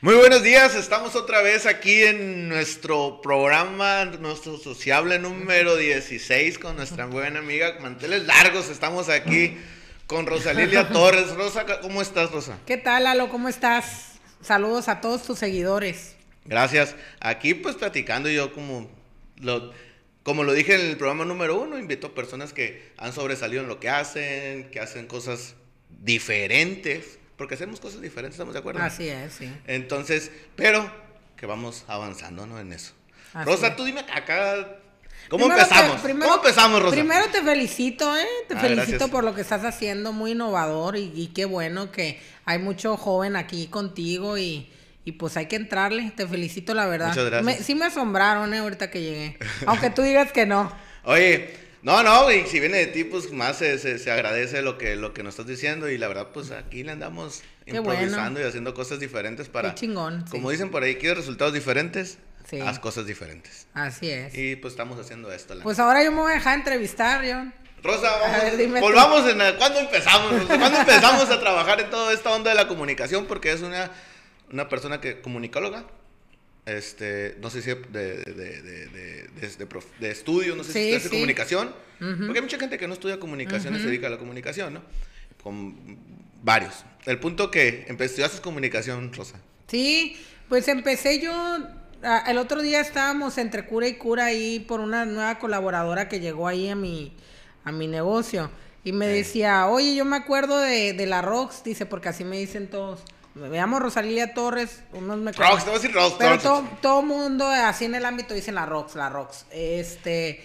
Muy buenos días, estamos otra vez aquí en nuestro programa, nuestro sociable número 16 con nuestra buena amiga Manteles Largos. Estamos aquí con Rosalilia Torres. Rosa, ¿cómo estás, Rosa? ¿Qué tal, Lalo? ¿Cómo estás? Saludos a todos tus seguidores. Gracias. Aquí pues platicando yo como lo, como lo dije en el programa número uno, invito a personas que han sobresalido en lo que hacen, que hacen cosas diferentes porque hacemos cosas diferentes, ¿estamos de acuerdo? Así es, sí. Entonces, pero que vamos avanzando, ¿no? En eso. Rosa, tú dime acá, ¿cómo empezamos? ¿Cómo empezamos, Rosa? Primero te felicito, ¿eh? Te ah, felicito por lo que estás haciendo, muy innovador y, qué bueno que hay mucho joven aquí contigo y, y pues hay que entrarle. Te felicito, la verdad. Muchas gracias. sí me asombraron, ¿eh? Ahorita que llegué. Aunque tú digas que no. Oye, no, no, y si viene de ti, pues más se, se, agradece lo que, lo que nos estás diciendo y la verdad, pues aquí le andamos improvisando y haciendo cosas diferentes para... Qué chingón. Como dicen por ahí, ¿quieres resultados diferentes? Sí. Haz cosas diferentes. Así es. Y pues estamos haciendo esto. pues ahora yo me voy a dejar entrevistar, John. Rosa, vamos, volvamos en... ¿Cuándo empezamos? ¿Cuándo empezamos a trabajar en toda esta onda de la comunicación? Porque es una, una persona que comunicóloga este, no sé si de, de, de, de estudio, no sé si es de comunicación, porque hay mucha gente que no estudia comunicación y se dedica a la comunicación, ¿no? Con varios. El punto que empecé, hacer comunicación, Rosa. Sí, pues empecé yo, el otro día estábamos entre cura y cura ahí por una nueva colaboradora que llegó ahí a mi, a mi negocio y me decía, oye, yo me acuerdo de, de la Rox, dice, porque así me dicen todos. Me llamo Rosalía Torres, unos me Rox, te voy a decir Rox. Pero todo, todo mundo así en el ámbito dicen la Rox, la Rox. Este,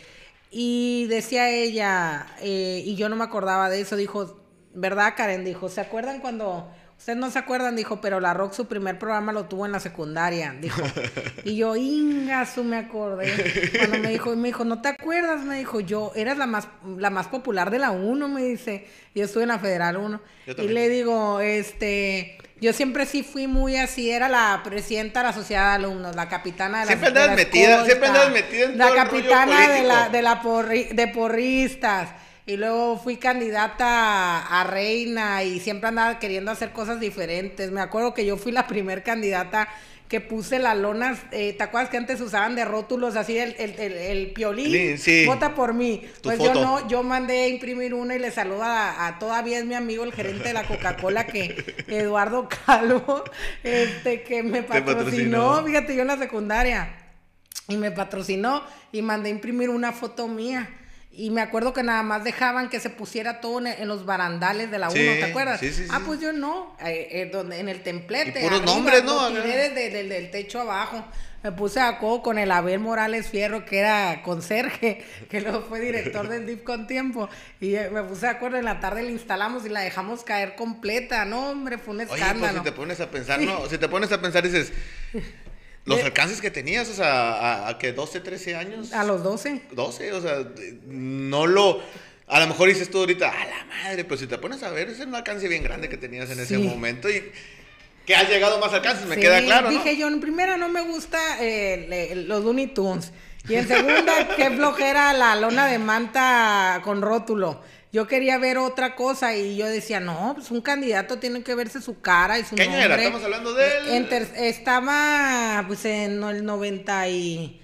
y decía ella, eh, y yo no me acordaba de eso, dijo, ¿verdad, Karen? Dijo, ¿se acuerdan cuando... Ustedes no se acuerdan, dijo, pero la Rox su primer programa lo tuvo en la secundaria, dijo. Y yo, Ingasu, me acordé. Cuando me dijo, me dijo, ¿no te acuerdas? Me dijo, yo, eras la más, la más popular de la 1, me dice. Yo estuve en la Federal 1. Y le digo, este, yo siempre sí fui muy así, era la presidenta de la sociedad de alumnos, la capitana de la Siempre andas metida, siempre andas metida en La capitana de la, de la de porristas. Y luego fui candidata a reina y siempre andaba queriendo hacer cosas diferentes. Me acuerdo que yo fui la primer candidata que puse las lonas, eh, ¿te acuerdas que antes usaban de rótulos así el, el, el, piolín? Sí. Vota por mí. pues yo no, yo mandé a imprimir una y le saludo a, todavía es mi amigo el gerente de la Coca-Cola que Eduardo Calvo, este que me patrocinó, fíjate, yo en la secundaria. Y me patrocinó y mandé a imprimir una foto mía. Y me acuerdo que nada más dejaban que se pusiera todo en, los barandales de la 1, ¿te acuerdas? Sí, sí, ah, pues yo no, eh, eh, donde, en el templete. Y puros nombres, ¿no? tiré desde, del techo abajo. Me puse a codo con el Abel Morales Fierro, que era conserje, que luego fue director del DIF con tiempo. Y eh, me puse de acuerdo, en la tarde la instalamos y la dejamos caer completa. No, hombre, fue un escándalo. Oye, pues si te pones a pensar, no, si te pones a pensar dices... Los alcances que tenías, o sea, a, que 12, 13 años. A los 12. 12, o sea, no lo. A lo mejor dices tú ahorita, a la madre, pero si te pones a ver, ese es un alcance bien grande que tenías en ese momento y que has llegado más alcances, me queda claro. Dije yo, en primera no me gusta eh, los Looney Tunes. Y en segunda, qué flojera la lona de manta con rótulo yo quería ver otra cosa y yo decía, no, pues un candidato tiene que verse su cara y su ¿Qué nombre. Estamos hablando de él. estaba pues en el 90 y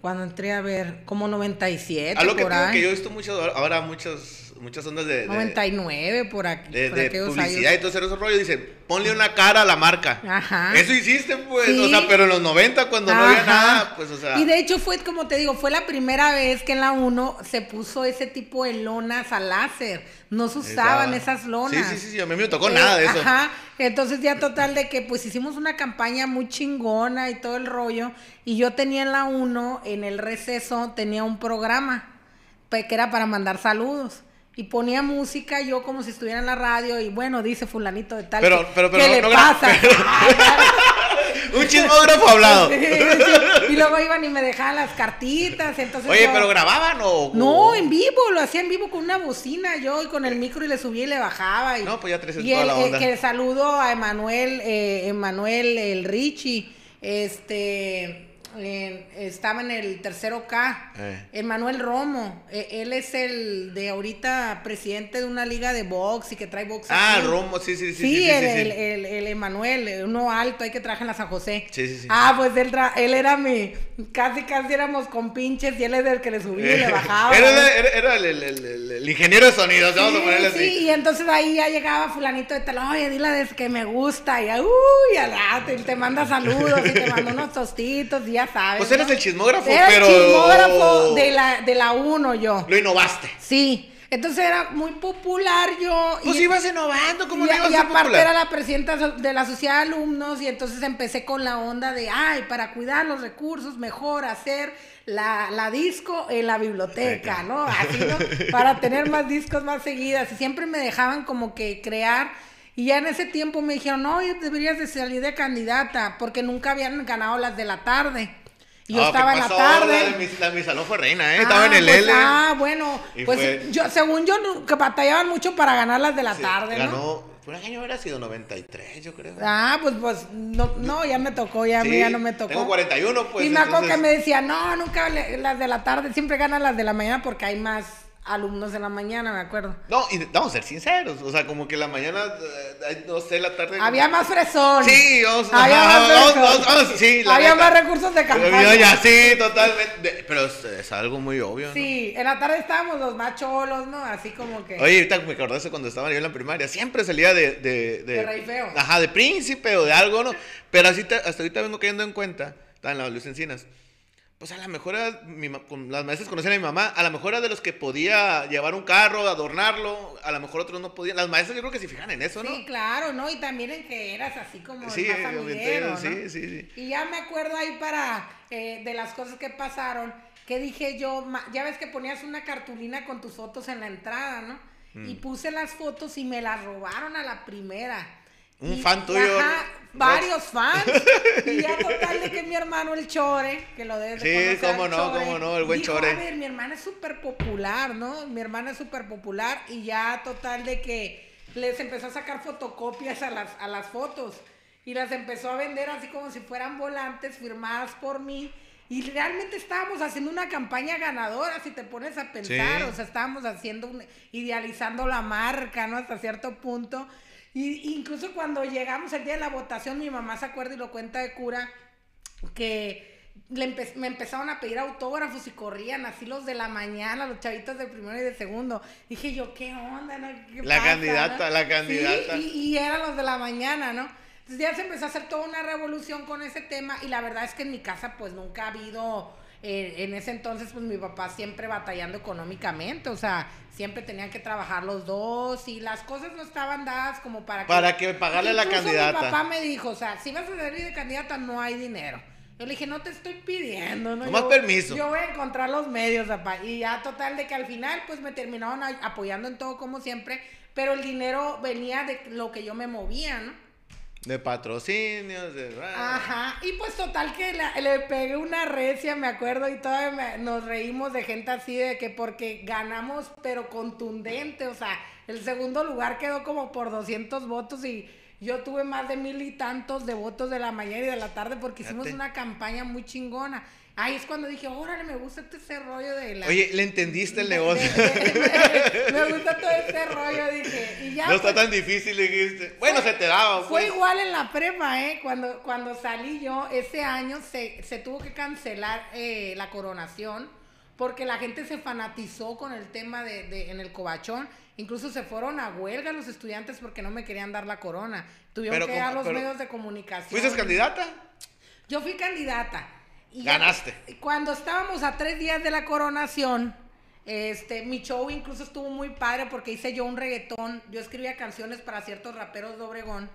cuando entré a ver como 97 a lo que que yo he visto mucho ahora muchos muchas ondas de... 99 por aquí. De, publicidad y todo ese rollo. Dice, ponle una cara a la marca. Ajá. Eso hiciste, pues. O sea, pero en los 90 cuando no había nada, pues, o sea... Y de hecho fue, como te digo, fue la primera vez que en la 1 se puso ese tipo de lonas a láser. No se usaban esas lonas. Sí, sí, sí, a mí me tocó nada de eso. Ajá. Entonces ya total de que pues hicimos una campaña muy chingona y todo el rollo. Y yo tenía en la 1, en el receso, tenía un programa que era para mandar saludos y ponía música yo como si estuviera en la radio y bueno, dice fulanito de tal. Pero, pero, pero, ¿Qué le pasa? Un chismógrafo hablado. Y luego iban y me dejaban las cartitas, entonces Oye, pero grababan o No, en vivo, lo hacía en vivo con una bocina yo y con el micro y le subía y le bajaba y No, pues ya tres y toda la onda. que saludo a Emanuel eh, Emanuel el Richie, este estaba en el tercero K, eh. Emanuel Romo. E, él es el de ahorita presidente de una liga de box y que trae box. Ah, Romo, sí, sí, sí. Sí, el, el, Emanuel, uno alto, hay que trabajar en la San José. Sí, sí, sí. Ah, pues él, él era mi, casi casi éramos con pinches y él es el que le subía y le bajaba. era, el, ingeniero de sonido, vamos a ponerle así. Sí, y entonces ahí ya llegaba fulanito de tal, oye, dile de que me gusta, y uy, ya, te, te manda saludos y te manda unos tostitos y ya sabes. Pues eres el chismógrafo, era pero. El chismógrafo de la, de la uno yo. Lo innovaste. Sí. Entonces era muy popular yo. Pues ibas innovando, ¿cómo y, no ibas Y aparte era la presidenta de la sociedad de alumnos y entonces empecé con la onda de, ay, para cuidar los recursos, mejor hacer la, la disco en la biblioteca, ¿no? Así, ¿no? Para tener más discos más seguidas. Y siempre me dejaban como que crear y ya en ese tiempo me dijeron, no, deberías de salir de candidata, porque nunca habían ganado las de la tarde. Y yo ah, estaba en la tarde. La, mi, la mi salón fue reina, ¿eh? estaba en el pues, L. Ah, bueno, pues yo, según yo, que batallaban mucho para ganar las de la tarde, ganó, ¿no? Por año hubiera sido 93, yo creo. Ah, pues, pues, no, no ya me tocó, ya, ya no me tocó. Tengo 41, pues. Y me acuerdo que me decía, no, nunca las de la tarde, siempre ganan las de la mañana porque hay más alumnos en la mañana, me acuerdo. No, y vamos a ser sinceros, o sea, como que la mañana, eh, no sé, la tarde. Había más fresón. Sí, vamos, Había más fresón. sí, Había más recursos de campaña. Ya, sí, totalmente. Pero es, algo muy obvio. Sí, en la tarde estábamos los más cholos, ¿no? Así como que. Oye, ahorita me acordé cuando estaba yo en la primaria, siempre salía de. De, de, de rey feo. Ajá, de príncipe o de algo, ¿no? Pero así hasta ahorita vengo cayendo en cuenta, en la Luz Encinas pues a lo mejor era, las maestras conocían a mi mamá, a lo mejor era de los que podía llevar un carro, adornarlo, a lo mejor otros no podían. Las maestras yo creo que se fijan en eso, ¿no? Sí, claro, ¿no? Y también en que eras así como sí, más amiguero, ¿no? sí, sí, sí. Y ya me acuerdo ahí para, eh, de las cosas que pasaron, que dije yo, ya ves que ponías una cartulina con tus fotos en la entrada, ¿no? Y mm. puse las fotos y me las robaron a la primera. Un fan tuyo. Ajá, varios fans. y ya total de que mi hermano el Chore, que lo debe Sí, cómo no, cómo no, el buen Chore. A ver, mi hermana es súper popular, ¿no? Mi hermana es súper popular y ya total de que les empezó a sacar fotocopias a las, a las fotos y las empezó a vender así como si fueran volantes firmadas por mí. Y realmente estábamos haciendo una campaña ganadora, si te pones a pensar, o sea, estábamos haciendo, idealizando la marca, ¿no? Hasta cierto punto. Y incluso cuando llegamos el día de la votación, mi mamá se acuerda y lo cuenta de cura, que me empezaron a pedir autógrafos y corrían así los de la mañana, los chavitos de primero y de segundo. Dije yo, ¿qué onda? la candidata, la candidata. y, y, eran los de la mañana, ¿no? Entonces ya se empezó a hacer toda una revolución con ese tema y la verdad es que en mi casa pues nunca ha habido en ese entonces, pues mi papá siempre batallando económicamente, o sea, siempre tenían que trabajar los dos y las cosas no estaban dadas como para que... Para que pagarle la candidata. Mi papá me dijo, o sea, si vas a salir de candidata no hay dinero. Yo le dije, no te estoy pidiendo, ¿no? No más permiso. Yo voy a encontrar los medios, papá. Y ya total de que al final, pues me terminaron apoyando en todo como siempre, pero el dinero venía de lo que yo me movía, ¿no? De patrocinios, de... Ajá, y pues total que le pegué una recia, me acuerdo, y todavía nos reímos de gente así, de que porque ganamos, pero contundente, o sea, el segundo lugar quedó como por 200 votos y yo tuve más de mil y tantos de votos de la mañana y de la tarde porque hicimos una campaña muy chingona. Ahí es cuando dije, órale, me gusta este ese rollo de la... Oye, ¿le entendiste el negocio? me gusta todo este rollo, dije. Y ya, no está tan difícil, dijiste. Bueno, se te daba. Fue pues. igual en la prepa, ¿eh? Cuando, cuando salí yo, ese año se, se tuvo que cancelar eh, la coronación porque la gente se fanatizó con el tema de, de, en el cobachón. Incluso se fueron a huelga los estudiantes porque no me querían dar la corona. Tuvieron que a los medios de comunicación. ¿Fuiste candidata? Yo fui candidata. Ganaste. cuando estábamos a tres días de la coronación, este, mi show incluso estuvo muy padre porque hice yo un reggaetón. Yo escribía canciones para ciertos raperos de Obregón.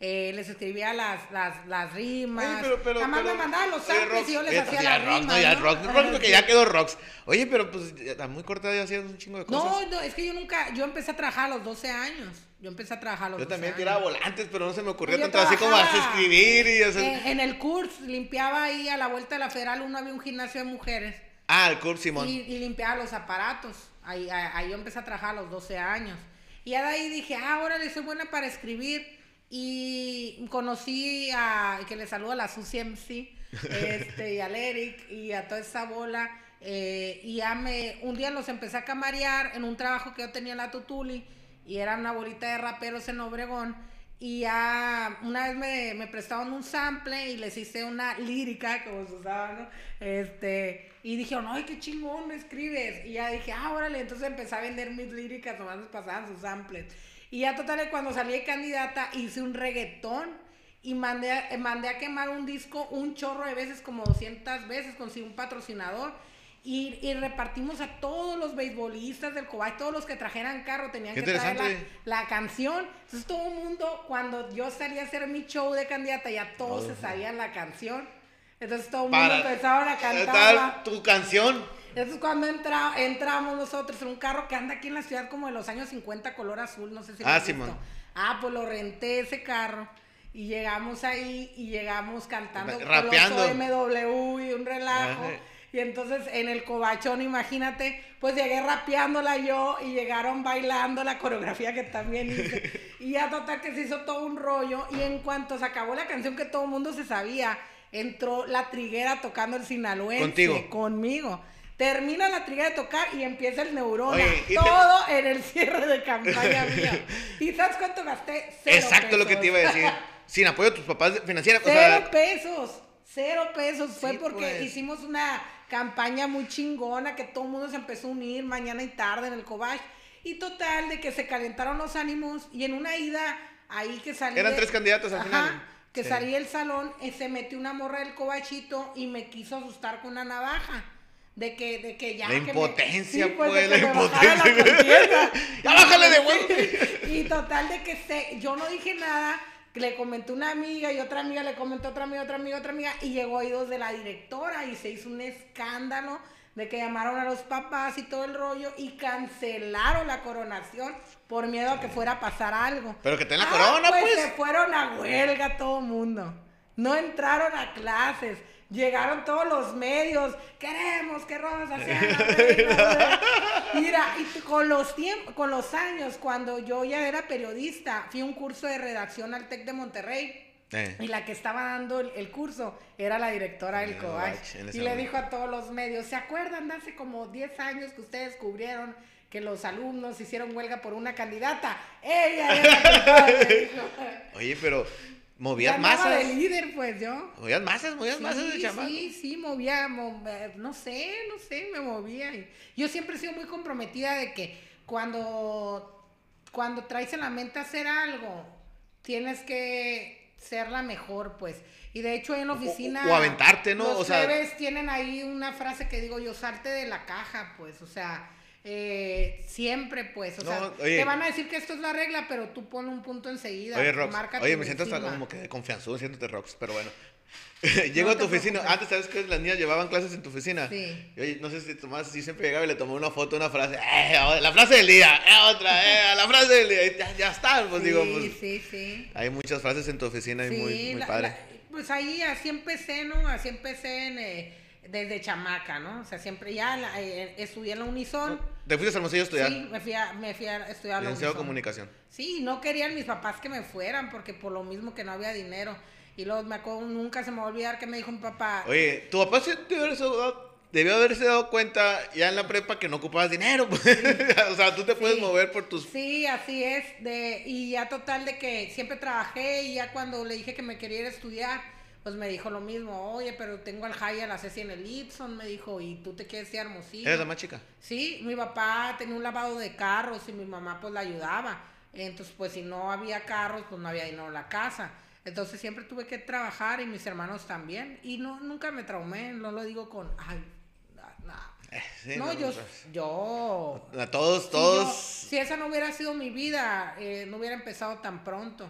Eh, les escribía las, las, las rimas. Oye, pero, pero, me mandaban los samples y yo les hacía las rimas. No, ya rock, rock porque ya quedó rocks. Oye, pero pues a muy corta edad hacías un chingo de cosas. No, no, es que yo nunca, yo empecé a trabajar a los 12 años. Yo empecé a trabajar a los Yo también tiraba volantes, pero no se me ocurrió tanto así como a escribir y hacer... En, el curso, limpiaba ahí a la vuelta de la Federal, uno había un gimnasio de mujeres. Ah, el curso, Simón. Y, limpiaba los aparatos. Ahí, ahí, yo empecé a trabajar a los 12 años. Y de ahí dije, ah, órale, soy buena para escribir. Y conocí a, que le saludo a la Susi MC, este, y al Eric, y a toda esa bola. Eh, y ya me, un día los empecé a camarear en un trabajo que yo tenía en la Tutuli, y era una bolita de raperos en Obregón. Y ya una vez me, me, prestaron un sample y les hice una lírica, como se usaba, ¿no? Este, y dijeron, ay, qué chingón me escribes. Y ya dije, ah, órale, entonces empecé a vender mis líricas, nomás pasaban sus samples. Y ya total, cuando salí de candidata, hice un reggaetón y mandé a, mandé a quemar un disco un chorro de veces, como 200 veces, conseguí un patrocinador y, repartimos a todos los beisbolistas del Cobay, todos los que trajeran carro tenían que traer la, canción. Entonces todo el mundo, cuando yo salía a hacer mi show de candidata, ya todos se sabían la canción. Entonces todo el mundo empezaba a cantar. tu canción. Entonces cuando entra, entramos nosotros en un carro que anda aquí en la ciudad como de los años 50, color azul, no sé si ah, lo Simón. Ah, pues lo renté ese carro. Y llegamos ahí y llegamos cantando Rapeando. MW y un relajo. Y entonces en el cobachón, imagínate, pues llegué rapeándola yo y llegaron bailando la coreografía que también hice. Y ya total que se hizo todo un rollo. Y en cuanto se acabó la canción que todo el mundo se sabía, entró la triguera tocando el sinaloense. Contigo. Conmigo. Termina la triguera de tocar y empieza el neurona. todo en el cierre de campaña mía. ¿Y sabes cuánto gasté? Cero Exacto lo que te iba a decir. Sin apoyo de tus papás financieros. Cero pesos. Cero pesos. Fue porque pues. hicimos una campaña muy chingona que todo el mundo se empezó a unir mañana y tarde en el Cobach. Y total, de que se calentaron los ánimos y en una ida ahí que salió. Eran tres candidatos al final. Que salí del salón, y se metió una morra del cobachito y me quiso asustar con una navaja. De que, de que ya. La impotencia, pues, pues la impotencia. ya bájale de vuelta. y total de que se, yo no dije nada le comenté una amiga y otra amiga le comentó otra amiga, otra amiga, otra amiga y llegó a oídos de la directora y se hizo un escándalo de que llamaron a los papás y todo el rollo y cancelaron la coronación por miedo a que fuera a pasar algo. Pero que tenga la ah, corona, pues, pues. Se fueron a huelga todo el mundo. No entraron a clases. Llegaron todos los medios, queremos que Rosa sea Mira, y con los tiempos, con los años, cuando yo ya era periodista, fui a un curso de redacción al TEC de Monterrey. Eh. Y la que estaba dando el, curso era la directora del COAC. Y le dijo a todos los medios, ¿se acuerdan de hace como 10 años que ustedes descubrieron que los alumnos hicieron huelga por una candidata? Ella era la Oye, pero Movías masas. de líder, pues yo. Movías masas, movías masas de chamaco. Sí, sí, movía, no sé, no sé, me movía. Yo siempre he sido muy comprometida de que cuando, cuando traes en la mente hacer algo, tienes que ser la mejor, pues. Y de hecho en la oficina... O, aventarte, ¿no? Los o sea... tienen ahí una frase que digo yo, salte de la caja, pues, o sea eh, siempre, pues, o sea, te van a decir que esto es la regla, pero tú pon un punto enseguida. Oye, Rox, oye, me siento hasta como que de confianza, siéntate Rox, pero bueno. Llego a tu oficina, antes, ¿sabes que Las niñas llevaban clases en tu oficina. Sí. Y, oye, no sé si Tomás sí siempre llegaba y le tomó una foto, una frase, eh, la frase del día, eh, otra, eh, la frase del día, ya, ya está, pues digo, pues. Sí, sí. Hay muchas frases en tu oficina y muy, muy padre. pues ahí así empecé, ¿no? Así empecé en... Eh, desde chamaca, ¿no? O sea, siempre ya eh, estudié en la Unison. ¿Te fuiste a Hermosillo a estudiar? Sí, me fui a, me fui a estudiar Unison. comunicación. Sí, no querían mis papás que me fueran porque por lo mismo que no había dinero. Y luego me acuerdo, nunca se me va a olvidar que me dijo mi papá. Oye, tu papá debió haberse dado cuenta ya en la prepa que no ocupabas dinero. Pues. o sea, tú te puedes mover por tus... Sí, así es. De, y ya total de que siempre trabajé y ya cuando le dije que me quería ir a estudiar pues me dijo lo mismo, oye, pero tengo al Jaya, la Ceci en el Ipson, me dijo, y tú te quieres ir a Hermosillo. ¿Eres la más chica? Sí, mi papá tenía un lavado de carros y mi mamá pues la ayudaba. Entonces, pues si no había carros, pues no había dinero en la casa. Entonces siempre tuve que trabajar y mis hermanos también. Y no, nunca me traumé, no lo digo con, ay, eh, no, yo, yo... A todos, todos... Si, esa no hubiera sido mi vida, eh, no hubiera empezado tan pronto.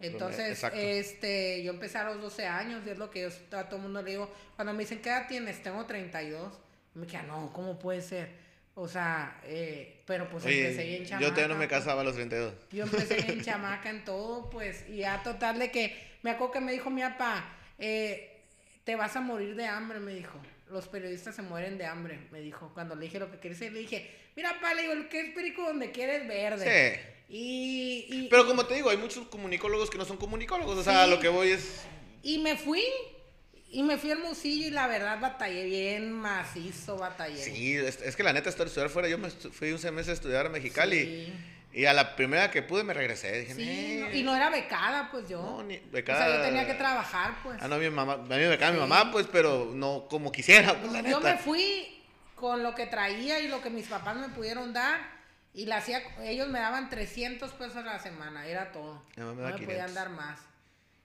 Entonces, este, yo empecé a los 12 años, y es lo que yo a todo el mundo le digo. Cuando me dicen, ¿qué edad tienes? Tengo 32. Me queda, no, ¿cómo puede ser? O sea, eh, pero pues empecé bien chamaca. Yo todavía no me casaba a los 32. Yo empecé bien chamaca en todo, pues, y a total de que, me acuerdo que me dijo mi papá, eh, te vas a morir de hambre, me dijo. Los periodistas se mueren de hambre, me dijo. Cuando le dije lo que quería decir, le dije, mira, papá, le digo, ¿qué es perico donde quieres verde? Sí. Y, Pero como te digo, hay muchos comunicólogos que no son comunicólogos. O sea, lo que voy es. Y me fui. Y me fui al Musillo y la verdad batallé bien macizo, batallé. Sí, es, que la neta estar estudiar fuera. Yo me fui un semestre a estudiar a Mexicali. Y a la primera que pude me regresé. Dije, sí, y no era becada, pues yo. No, ni becada. O sea, yo tenía que trabajar, pues. Ah, no, mi mamá, a mí me becaba mi mamá, pues, pero no como quisiera, pues, la neta. Yo me fui con lo que traía y lo que mis papás me pudieron dar. Y la hacía, ellos me daban 300 pesos a la semana, era todo. no me podían dar más.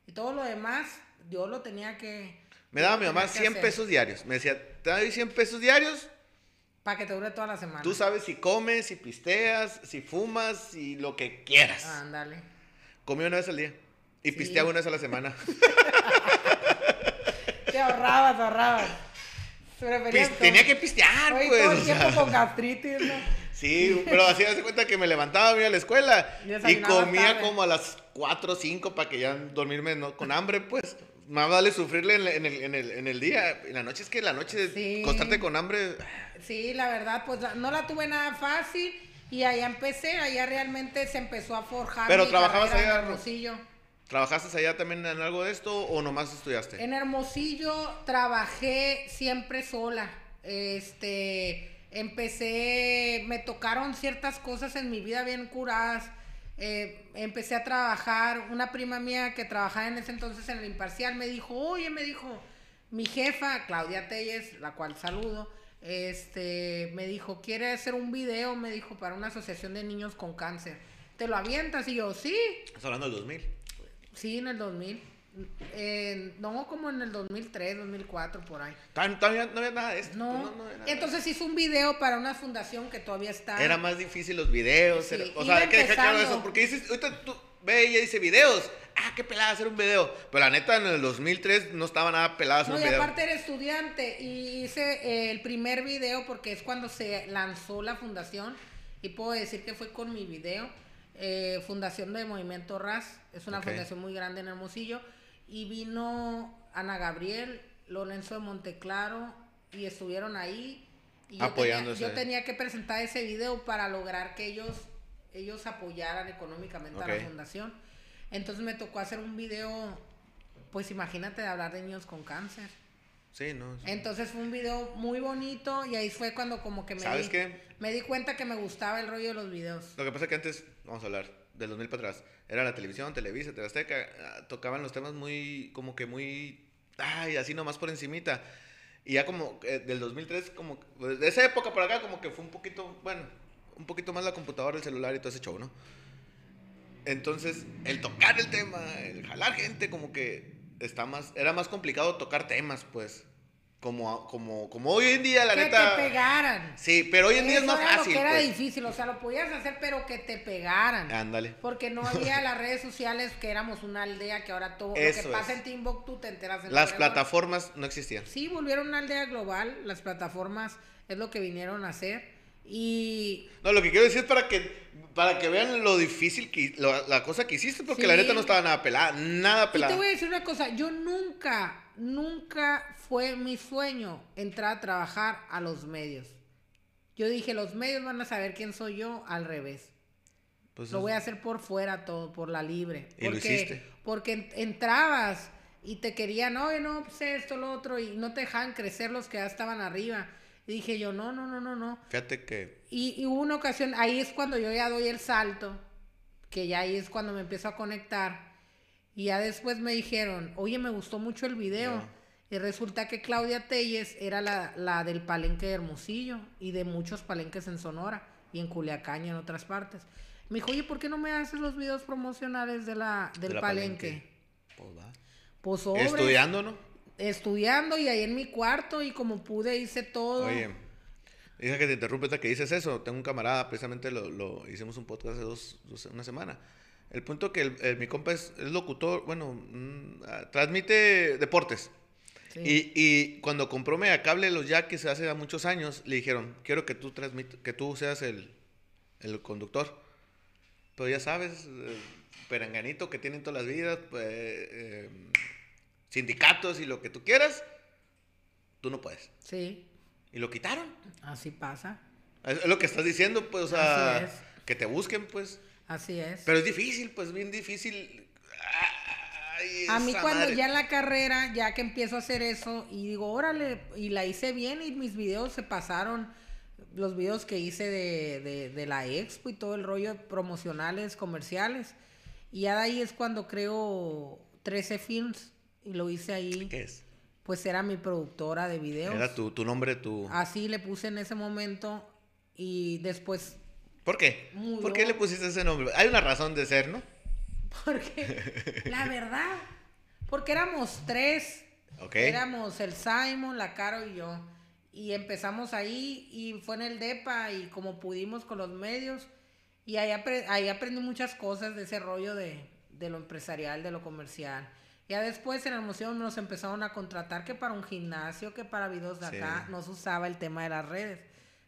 Y todo lo demás, yo lo tenía que me daba mi mamá 100 pesos diarios. Me decía, te doy 100 pesos diarios. Para que te dure toda la semana. Tú sabes si comes, si pisteas, si fumas, si lo que quieras. Ándale. Comí una vez al día. Y pisteaba una vez a la semana. te ahorrabas, ahorrabas. tenía que pistear, Oye, pues. Todo el tiempo con gastritis, ¿no? Sí, pero así me cuenta que me levantaba a a la escuela y, comía como a las 4 o 5 para que ya dormirme ¿no? con hambre, pues más vale sufrirle en, el, en, el, en el día. En la noche es que la noche sí. constante con hambre. Sí, la verdad, pues no la tuve nada fácil. Y allá empecé, allá realmente se empezó a forjar. Pero trabajabas allá. En Hermosillo. ¿Trabajaste allá también en algo de esto o nomás estudiaste? En Hermosillo trabajé siempre sola. Este, empecé, me tocaron ciertas cosas en mi vida bien curadas eh, empecé a trabajar, una prima mía que trabajaba en ese entonces en el imparcial me dijo, oye, me dijo, mi jefa, Claudia Telles, la cual saludo, este, me dijo, quiere hacer un video, me dijo, para una asociación de niños con cáncer. ¿Te lo avientas? Y yo, sí. ¿Estás hablando del 2000? Sí, en el 2000. Eh, no, como en el 2003, 2004, por ahí. Todavía no había nada de esto. No. Entonces hizo un video para una fundación que todavía está. Era más difícil los videos. o sea, hay que dejar claro eso. Porque dices, ahorita tú ve ella dice videos. Ah, qué pelada hacer un video. Pero la neta, en el 2003 no estaba nada pelada hacer un video. No, y aparte era estudiante. Y hice eh, el primer video porque es cuando se lanzó la fundación. Y puedo decir que fue con mi video. Eh, fundación de Movimiento RAS. Es una fundación muy grande en Hermosillo y vino Ana Gabriel, Lorenzo de Monteclaro y estuvieron ahí. Y yo Tenía, yo tenía que presentar ese video para lograr que ellos, ellos apoyaran económicamente a la fundación. Entonces me tocó hacer un video, pues imagínate de hablar de niños con cáncer. Sí, no. Entonces fue un video muy bonito y ahí fue cuando como que me ¿Sabes qué? me di cuenta que me gustaba el rollo de los videos. Lo que pasa es que antes, vamos a hablar, del 2000 para atrás, era la televisión, Televisa, Teleazteca, ah, tocaban los temas muy, como que muy, ay, así nomás por encimita. Y ya como eh, del 2003, como, de esa época para acá, como que fue un poquito, bueno, un poquito más la computadora, el celular y todo ese show, ¿no? Entonces, el tocar el tema, el jalar gente, como que está más, era más complicado tocar temas, pues como, como, como hoy en día, la neta. Que te pegaran. Sí, pero hoy en día es más era fácil. Lo que era pues. difícil, o sea, lo podías hacer, pero que te pegaran. Ándale. Porque no había las redes sociales, que éramos una aldea, que ahora todo lo que pasa en Timbuktu te enteras Las plataformas no existían. Sí, volvieron una aldea global. Las plataformas es lo que vinieron a hacer. Y. No, lo que quiero decir es para que para que vean lo difícil que la cosa que hiciste, porque la neta no estaba nada pelada, nada pelada. Y te voy a decir una cosa, yo nunca, nunca fue mi sueño entrar a trabajar a los medios. Yo dije, los medios van a saber quién soy yo, al revés. Pues lo voy a hacer por fuera todo, por la libre. Y porque, Porque entrabas y te querían, oye, no, pues esto, lo otro, y no te dejaban crecer los que ya estaban arriba. Y dije yo, no, no, no, no, no. Fíjate que... Y, hubo una ocasión, ahí es cuando yo ya doy el salto, que ya ahí es cuando me empiezo a conectar. Y ya después me dijeron, oye, me gustó mucho el video. Y resulta que Claudia Telles era la, del palenque de Hermosillo y de muchos palenques en Sonora y en Culiacán y en otras partes. Me dijo, oye, ¿por qué no me haces los videos promocionales de la, del palenque? Pues, va. pues Estudiando, ¿no? Estudiando y ahí en mi cuarto y como pude hice todo. Oye, dije que te interrumpe que dices eso. Tengo un camarada, precisamente lo, hicimos un podcast hace dos, una semana. El punto que el, mi compa es, locutor, bueno, mm, ah, transmite deportes. Y, y, cuando compró Megacable los Yaquis hace muchos años, le dijeron, quiero que tú, que tú seas el, el conductor. Pero ya sabes, eh, peranganito que tienen todas las vidas, pues, eh, sindicatos y lo que tú quieras, tú no puedes. Sí. Y lo quitaron. Así pasa. Es lo que estás diciendo, pues, o sea, que te busquen, pues. Así es. Pero es difícil, pues bien difícil. a mí cuando ya en la carrera, ya que empiezo a hacer eso y digo, órale, y la hice bien y mis videos se pasaron, los videos que hice de, de, de la expo y todo el rollo promocionales, comerciales. Y ya de ahí es cuando creo 13 Films y lo hice ahí. ¿Qué es? Pues era mi productora de videos. Era tu, tu nombre, tu... Así le puse en ese momento y después... ¿Por qué? ¿Por qué le pusiste ese nombre? Hay una razón de ser, ¿no? Porque, la verdad, porque éramos tres. Éramos el Simon, la Caro y yo. Y empezamos ahí y fue en el DEPA y como pudimos con los medios. Y ahí, ahí aprendí muchas cosas de ese rollo de, de lo empresarial, de lo comercial. Ya después en el museo nos empezaron a contratar que para un gimnasio, que para videos de acá, no se usaba el tema de las redes,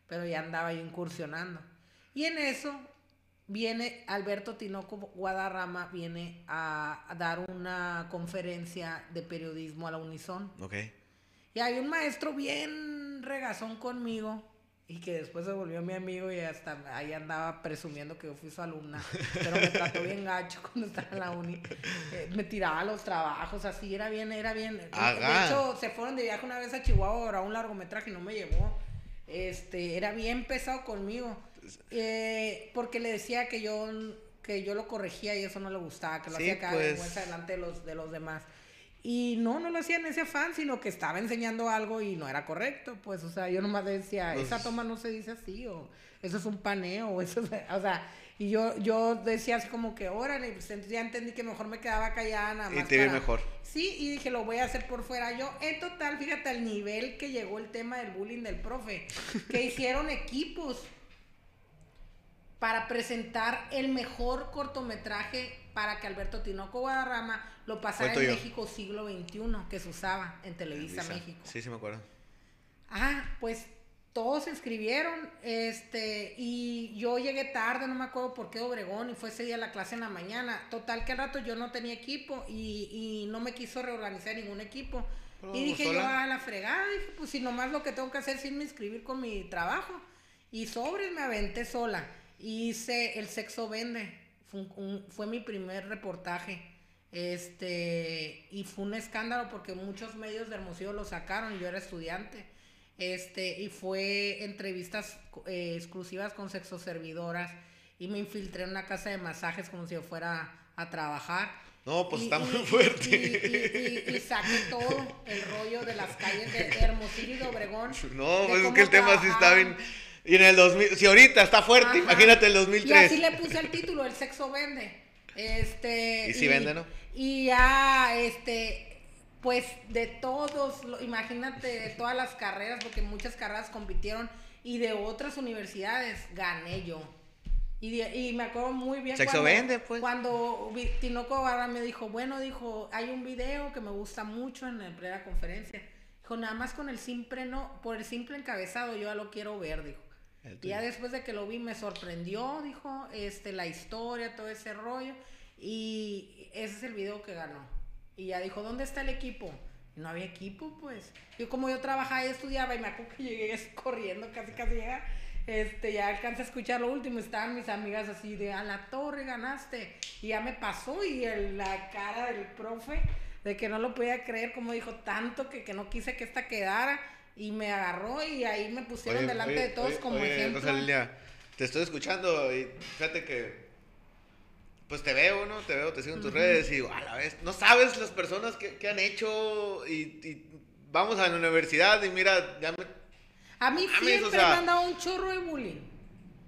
pero ya andaba yo incursionando. Y en eso viene Alberto Tinoco Guadarrama, viene a, dar una conferencia de periodismo a la Unison. Ok. Y hay un maestro bien regazón conmigo, y que después se volvió mi amigo y hasta ahí andaba presumiendo que yo fui su alumna, pero me trató bien gacho cuando estaba en la uni. Eh, me tiraba los trabajos, así, era bien, era bien. De hecho, se fueron de viaje una vez a Chihuahua a un largometraje y no me llevó. Este, era bien pesado conmigo. Eh, porque le decía que yo que yo lo corregía y eso no le gustaba, que lo hacía cada pues... delante de los, de los demás. Y no, no lo hacía en ese afán, sino que estaba enseñando algo y no era correcto. Pues, o sea, yo nomás decía, esa pues toma no se dice así, o eso es un paneo, o eso o sea, y yo, yo decía así como que, órale, pues entonces ya entendí que mejor me quedaba callada nada más. Y te vi mejor. Sí, y dije, lo voy a hacer por fuera. Yo, en total, fíjate al nivel que llegó el tema del bullying del profe, que hicieron equipos para presentar el mejor cortometraje para que Alberto Tinoco Guadarrama lo pasara en México siglo XXI, que se usaba en Televisa, México. Sí, sí me acuerdo. Ah, pues todos se inscribieron, este, y yo llegué tarde, no me acuerdo por qué Obregón, y fue ese día la clase en la mañana. Total que al rato yo no tenía equipo y, no me quiso reorganizar ningún equipo. y dije yo a la fregada, dije, pues si nomás lo que tengo que hacer es irme a inscribir con mi trabajo. Y sobres me aventé sola hice El sexo vende. Fue, mi primer reportaje. Este, y fue un escándalo porque muchos medios de Hermosillo lo sacaron, yo era estudiante. Este, y fue entrevistas eh, exclusivas con sexoservidoras y me infiltré en una casa de masajes como si yo fuera a trabajar. No, pues está muy fuerte. Y, saqué todo el rollo de las calles de Hermosillo y de Obregón. No, pues es que el tema sí está bien y en el 2000, si ahorita está fuerte, imagínate el 2003. Y así le puse el título, El sexo vende. Este, y si vende, ¿no? Y ya, este, pues de todos, imagínate, de todas las carreras, porque muchas carreras compitieron, y de otras universidades gané yo. Y, y me acuerdo muy bien Sexo cuando, vende, pues. Cuando Tinoco Barra me dijo, bueno, dijo, hay un video que me gusta mucho en la primera conferencia. Dijo, nada más con el simple, no, por el simple encabezado yo ya lo quiero ver, dijo. Y ya después de que lo vi me sorprendió, dijo, este, la historia, todo ese rollo. Y ese es el video que ganó. Y ya dijo, ¿dónde está el equipo? no había equipo, pues. Yo como yo trabajaba y estudiaba y me acuerdo que llegué corriendo, casi casi llega. Este, ya alcancé a escuchar lo último, estaban mis amigas así de, a la torre ganaste. Y ya me pasó y la cara del profe, de que no lo podía creer, como dijo, tanto que, que no quise que esta quedara y me agarró y ahí me pusieron delante de todos como ejemplo. te estoy escuchando y fíjate que pues te veo, ¿no? Te veo, te sigo en tus redes y a la vez, no sabes las personas que, han hecho y, vamos a la universidad y mira, ya me... A mí siempre me han dado un chorro de bullying.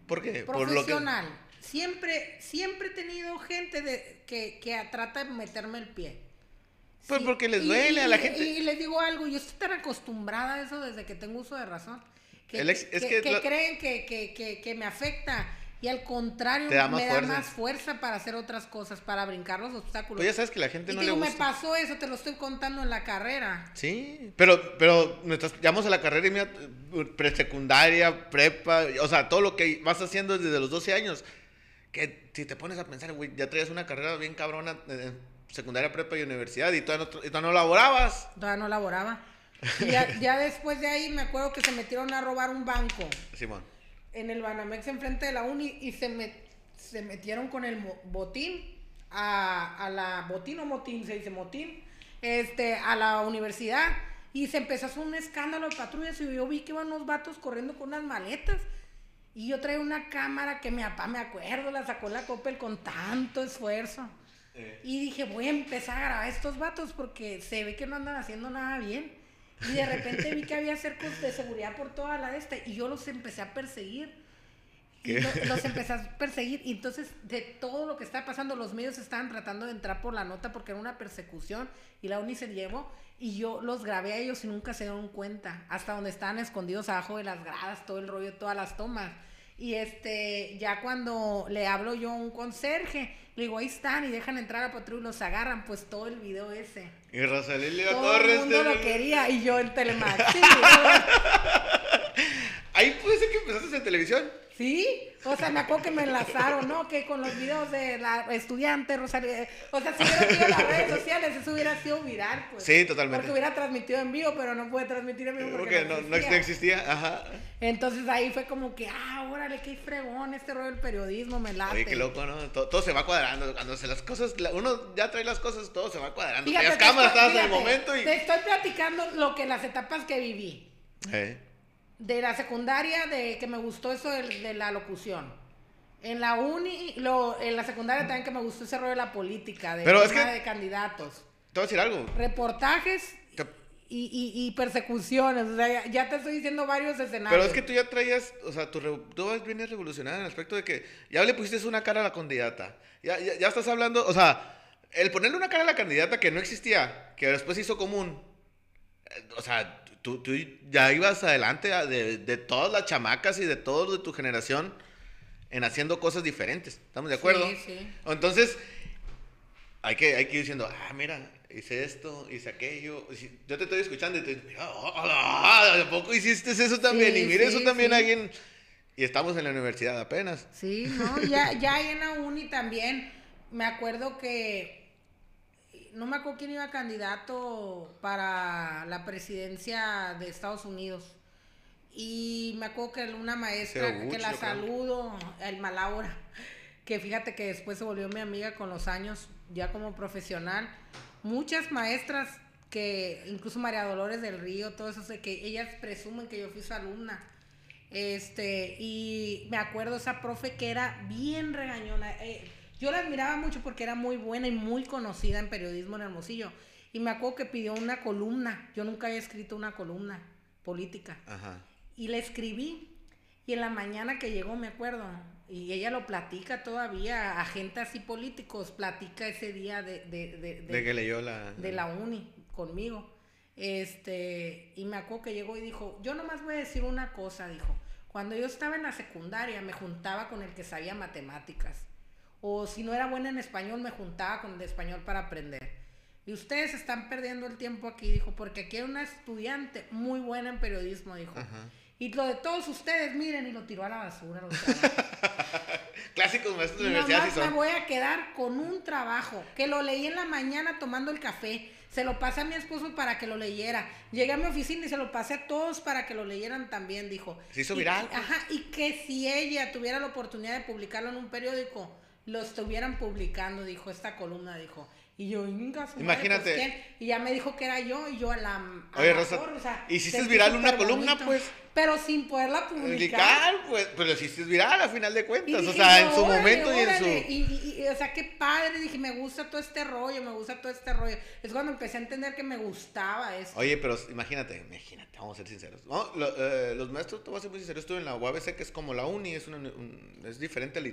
¿Por qué? Profesional. Siempre, siempre he tenido gente de, que, que trata de meterme el pie. Pues porque les duele a la gente. Y, les digo algo, yo estoy tan acostumbrada a eso desde que tengo uso de razón. Que, que, creen que, me afecta. Y al contrario, me da más fuerza para hacer otras cosas, para brincar los obstáculos. Pues ya sabes que la gente no le gusta. me pasó eso, te lo estoy contando en la carrera. Sí, pero, pero llegamos a la carrera y mira, presecundaria, prepa, o sea, todo lo que vas haciendo desde los 12 años. Que si te pones a pensar, güey, ya traías una carrera bien cabrona eh, secundaria, prepa y universidad y todavía no, todavía no laborabas. Todavía no laboraba. ya, ya, después de ahí me acuerdo que se metieron a robar un banco. Simón. En el Banamex enfrente de la uni y se me se metieron con el botín a, a la botín o motín, se dice motín, este, a la universidad y se empezó a hacer un escándalo de patrullas y yo vi que iban unos vatos corriendo con unas maletas. Y yo traía una cámara que mi papá, me acuerdo, la sacó la Coppel con tanto esfuerzo. Eh. Y dije, voy a empezar a grabar a estos vatos porque se ve que no andan haciendo nada bien. Y de repente vi que había cercos de seguridad por toda la este y yo los empecé a perseguir. los empecé a perseguir y entonces de todo lo que estaba pasando los medios estaban tratando de entrar por la nota porque era una persecución y la UNI se llevó y yo los grabé a ellos y nunca se dieron cuenta hasta donde estaban escondidos abajo de las gradas todo el rollo todas las tomas y este ya cuando le hablo yo a un conserje le digo ahí están y dejan entrar a la patrulla y los agarran pues todo el video ese. Y Rosalía todo el mundo lo quería y yo Telemax ahí puede ser que empezaste en televisión Sí, o sea, me acuerdo que me enlazaron, ¿no? Que con los videos de la estudiante Rosario. O sea, si hubiera sido las redes sociales, eso hubiera sido viral, pues. Sí, totalmente. Porque hubiera transmitido en vivo, pero no puede transmitir en vivo porque, porque no, existía. no, existía. Ajá. Entonces ahí fue como que, ah, órale, qué fregón este rollo del periodismo, me late. Oye, qué loco, ¿no? Todo, se va cuadrando. Cuando se las cosas, uno ya trae las cosas, todo se va cuadrando. Fíjate, las cámaras, en el momento y. Te estoy platicando lo que las etapas que viví. Eh de la secundaria de que me gustó eso de, la locución. En la uni, lo, en la secundaria también que me gustó ese rollo de la política, de, Pero es que, de candidatos. Te voy a decir algo. Reportajes y, y, persecuciones. O sea, ya, te estoy diciendo varios escenarios. Pero es que tú ya traías, o sea, tú, tú vienes revolucionada en el aspecto de que ya le pusiste una cara a la candidata. Ya, ya, ya estás hablando, o sea, el ponerle una cara a la candidata que no existía, que después hizo común. Eh, o sea, tú, tú ya ibas adelante de, de, todas las chamacas y de todos de tu generación en haciendo cosas diferentes. ¿Estamos de acuerdo? Sí, sí. Entonces, hay que, hay que ir diciendo, ah, mira, hice esto, hice aquello. Yo te estoy escuchando y te digo, ¿a poco hiciste eso también? y mira eso también alguien. Y estamos en la universidad apenas. Sí, no, ya, ya en la uni también. Me acuerdo que no me acuerdo quién iba candidato para la presidencia de Estados Unidos. Y me acuerdo que una maestra que la saludo, el Malaura, que fíjate que después se volvió mi amiga con los años, ya como profesional. Muchas maestras que, incluso María Dolores del Río, todo eso, que ellas presumen que yo fui su alumna. Este, y me acuerdo esa profe que era bien regañona. Eh, yo la admiraba mucho porque era muy buena y muy conocida en periodismo en Hermosillo. Y me acuerdo que pidió una columna. Yo nunca había escrito una columna política. Ajá. Y la escribí. Y en la mañana que llegó, me acuerdo, y ella lo platica todavía, a gente así políticos, platica ese día de... De, de, de, que leyó la... De la uni conmigo. Este, y me acuerdo que llegó y dijo, yo nomás voy a decir una cosa, dijo. Cuando yo estaba en la secundaria me juntaba con el que sabía matemáticas o si no era buena en español, me juntaba con el de español para aprender. Y ustedes están perdiendo el tiempo aquí, dijo, porque aquí hay una estudiante muy buena en periodismo, dijo. Y lo de todos ustedes, miren, y lo tiró a la basura. Clásicos maestros de universidad. me voy a quedar con un trabajo que lo leí en la mañana tomando el café. Se lo pasé a mi esposo para que lo leyera. Llegué a mi oficina y se lo pasé a todos para que lo leyeran también, dijo. Se hizo viral. ajá, y que si ella tuviera la oportunidad de publicarlo en un periódico, lo estuvieran publicando, dijo esta columna, dijo. Y yo, imagínate. y ya me dijo que era yo y yo a la. Oye, Rosa, o sea, hiciste viral una columna, pues. Pero sin poderla publicar. pues, pero hiciste viral a final de cuentas. o sea, en su momento y en su. Y, o sea, qué padre. Dije, me gusta todo este rollo, me gusta todo este rollo. Es cuando empecé a entender que me gustaba eso. Oye, pero imagínate, imagínate, vamos a ser sinceros. No, eh, los maestros, te voy a ser muy sincero, estuve en la UABC, que es como la uni, es, una, es diferente al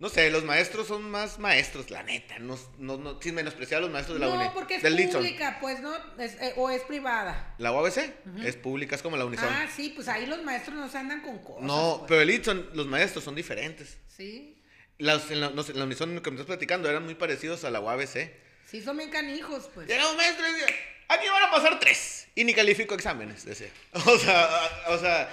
no sé, los maestros son más maestros, la neta. No, no, no sin menospreciar a los maestros de la UNI. No, porque es pública, pues, ¿no? Eh, o es privada. La UABC es pública, es como la Unison. Ah, sí, pues ahí los maestros no se andan con cosas. No, pues. pero el Litson, los maestros son diferentes. Sí. Las, en la, no sé, la Unison que me estás platicando eran muy parecidos a la UABC. Sí, son bien canijos, pues. Llega un maestro y dice, aquí van a pasar tres. Y ni califico exámenes, decía. O sea, o sea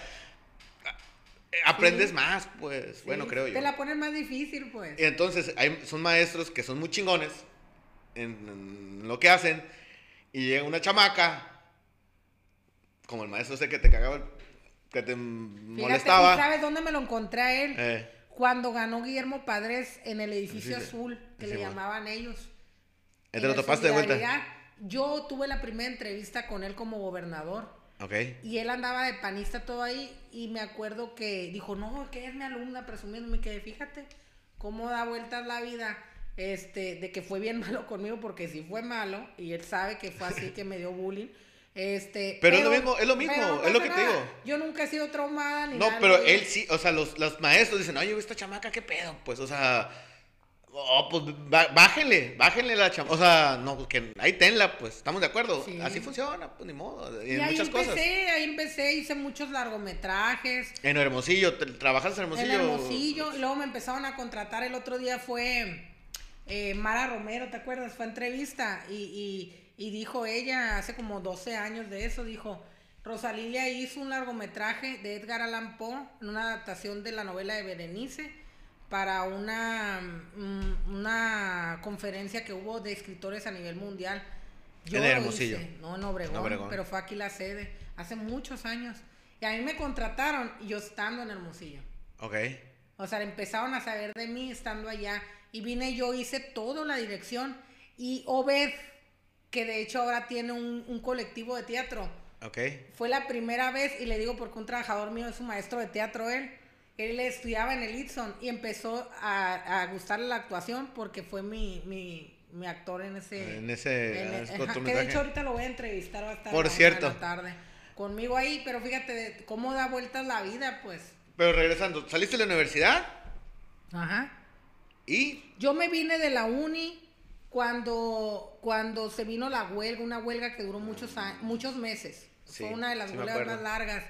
aprendes más, pues, bueno, creo yo. Te la ponen más difícil, pues. Y entonces, hay, son maestros que son muy chingones en, lo que hacen, y llega una chamaca, como el maestro ese que te cagaba, que te molestaba. ¿Sabes dónde me lo encontré a él? Eh. Cuando ganó Guillermo Padres en el edificio azul, que le llamaban ellos. ¿Te lo topaste de vuelta? Yo tuve la primera entrevista con él como gobernador. Y él andaba de panista todo ahí y me acuerdo que dijo, no, que es mi alumna presumiéndome que fíjate cómo da vueltas la vida este, de que fue bien malo conmigo porque sí fue malo y él sabe que fue así que me dio bullying. Este, pero, es lo mismo, es lo mismo, es lo que te digo. Yo nunca he sido traumada ni No, pero él sí, o sea, los, los maestros dicen, oye, esta chamaca, ¿qué pedo? Pues, o sea, oh, pues bájenle, bájenle la chamaca. O sea, no, pues que ahí tenla, pues, estamos de acuerdo. Así funciona, pues ni modo. Y, en ahí muchas empecé, cosas. ahí empecé, hice muchos largometrajes. En Hermosillo, ¿trabajas en Hermosillo? En Hermosillo, y luego me empezaron a contratar. El otro día fue eh, Mara Romero, ¿te acuerdas? Fue entrevista y y dijo ella, hace como 12 años de eso, dijo, Rosalilia hizo un largometraje de Edgar Allan Poe, en una adaptación de la novela de Berenice, para una, mm, una conferencia que hubo de escritores a nivel mundial. Yo en Hermosillo. no en Obregón, pero fue aquí la sede, hace muchos años. Y a mí me contrataron y yo estando en Hermosillo. Ok. O sea, empezaron a saber de mí estando allá. Y vine yo, hice toda la dirección. Y Obed, que de hecho ahora tiene un, colectivo de teatro. Ok. Fue la primera vez, y le digo porque un trabajador mío es un maestro de teatro él. Él estudiaba en el Itson y empezó a, a gustarle la actuación porque fue mi, mi, mi actor en ese... En ese... En, que de hecho ahorita lo voy a entrevistar, va a estar Por cierto. tarde conmigo ahí, pero fíjate cómo da vueltas la vida, pues. Pero regresando, ¿saliste de la universidad? Ajá. ¿Y? Yo me vine de la uni cuando, cuando se vino la huelga, una huelga que duró muchos, muchos meses. fue una de las huelgas más largas.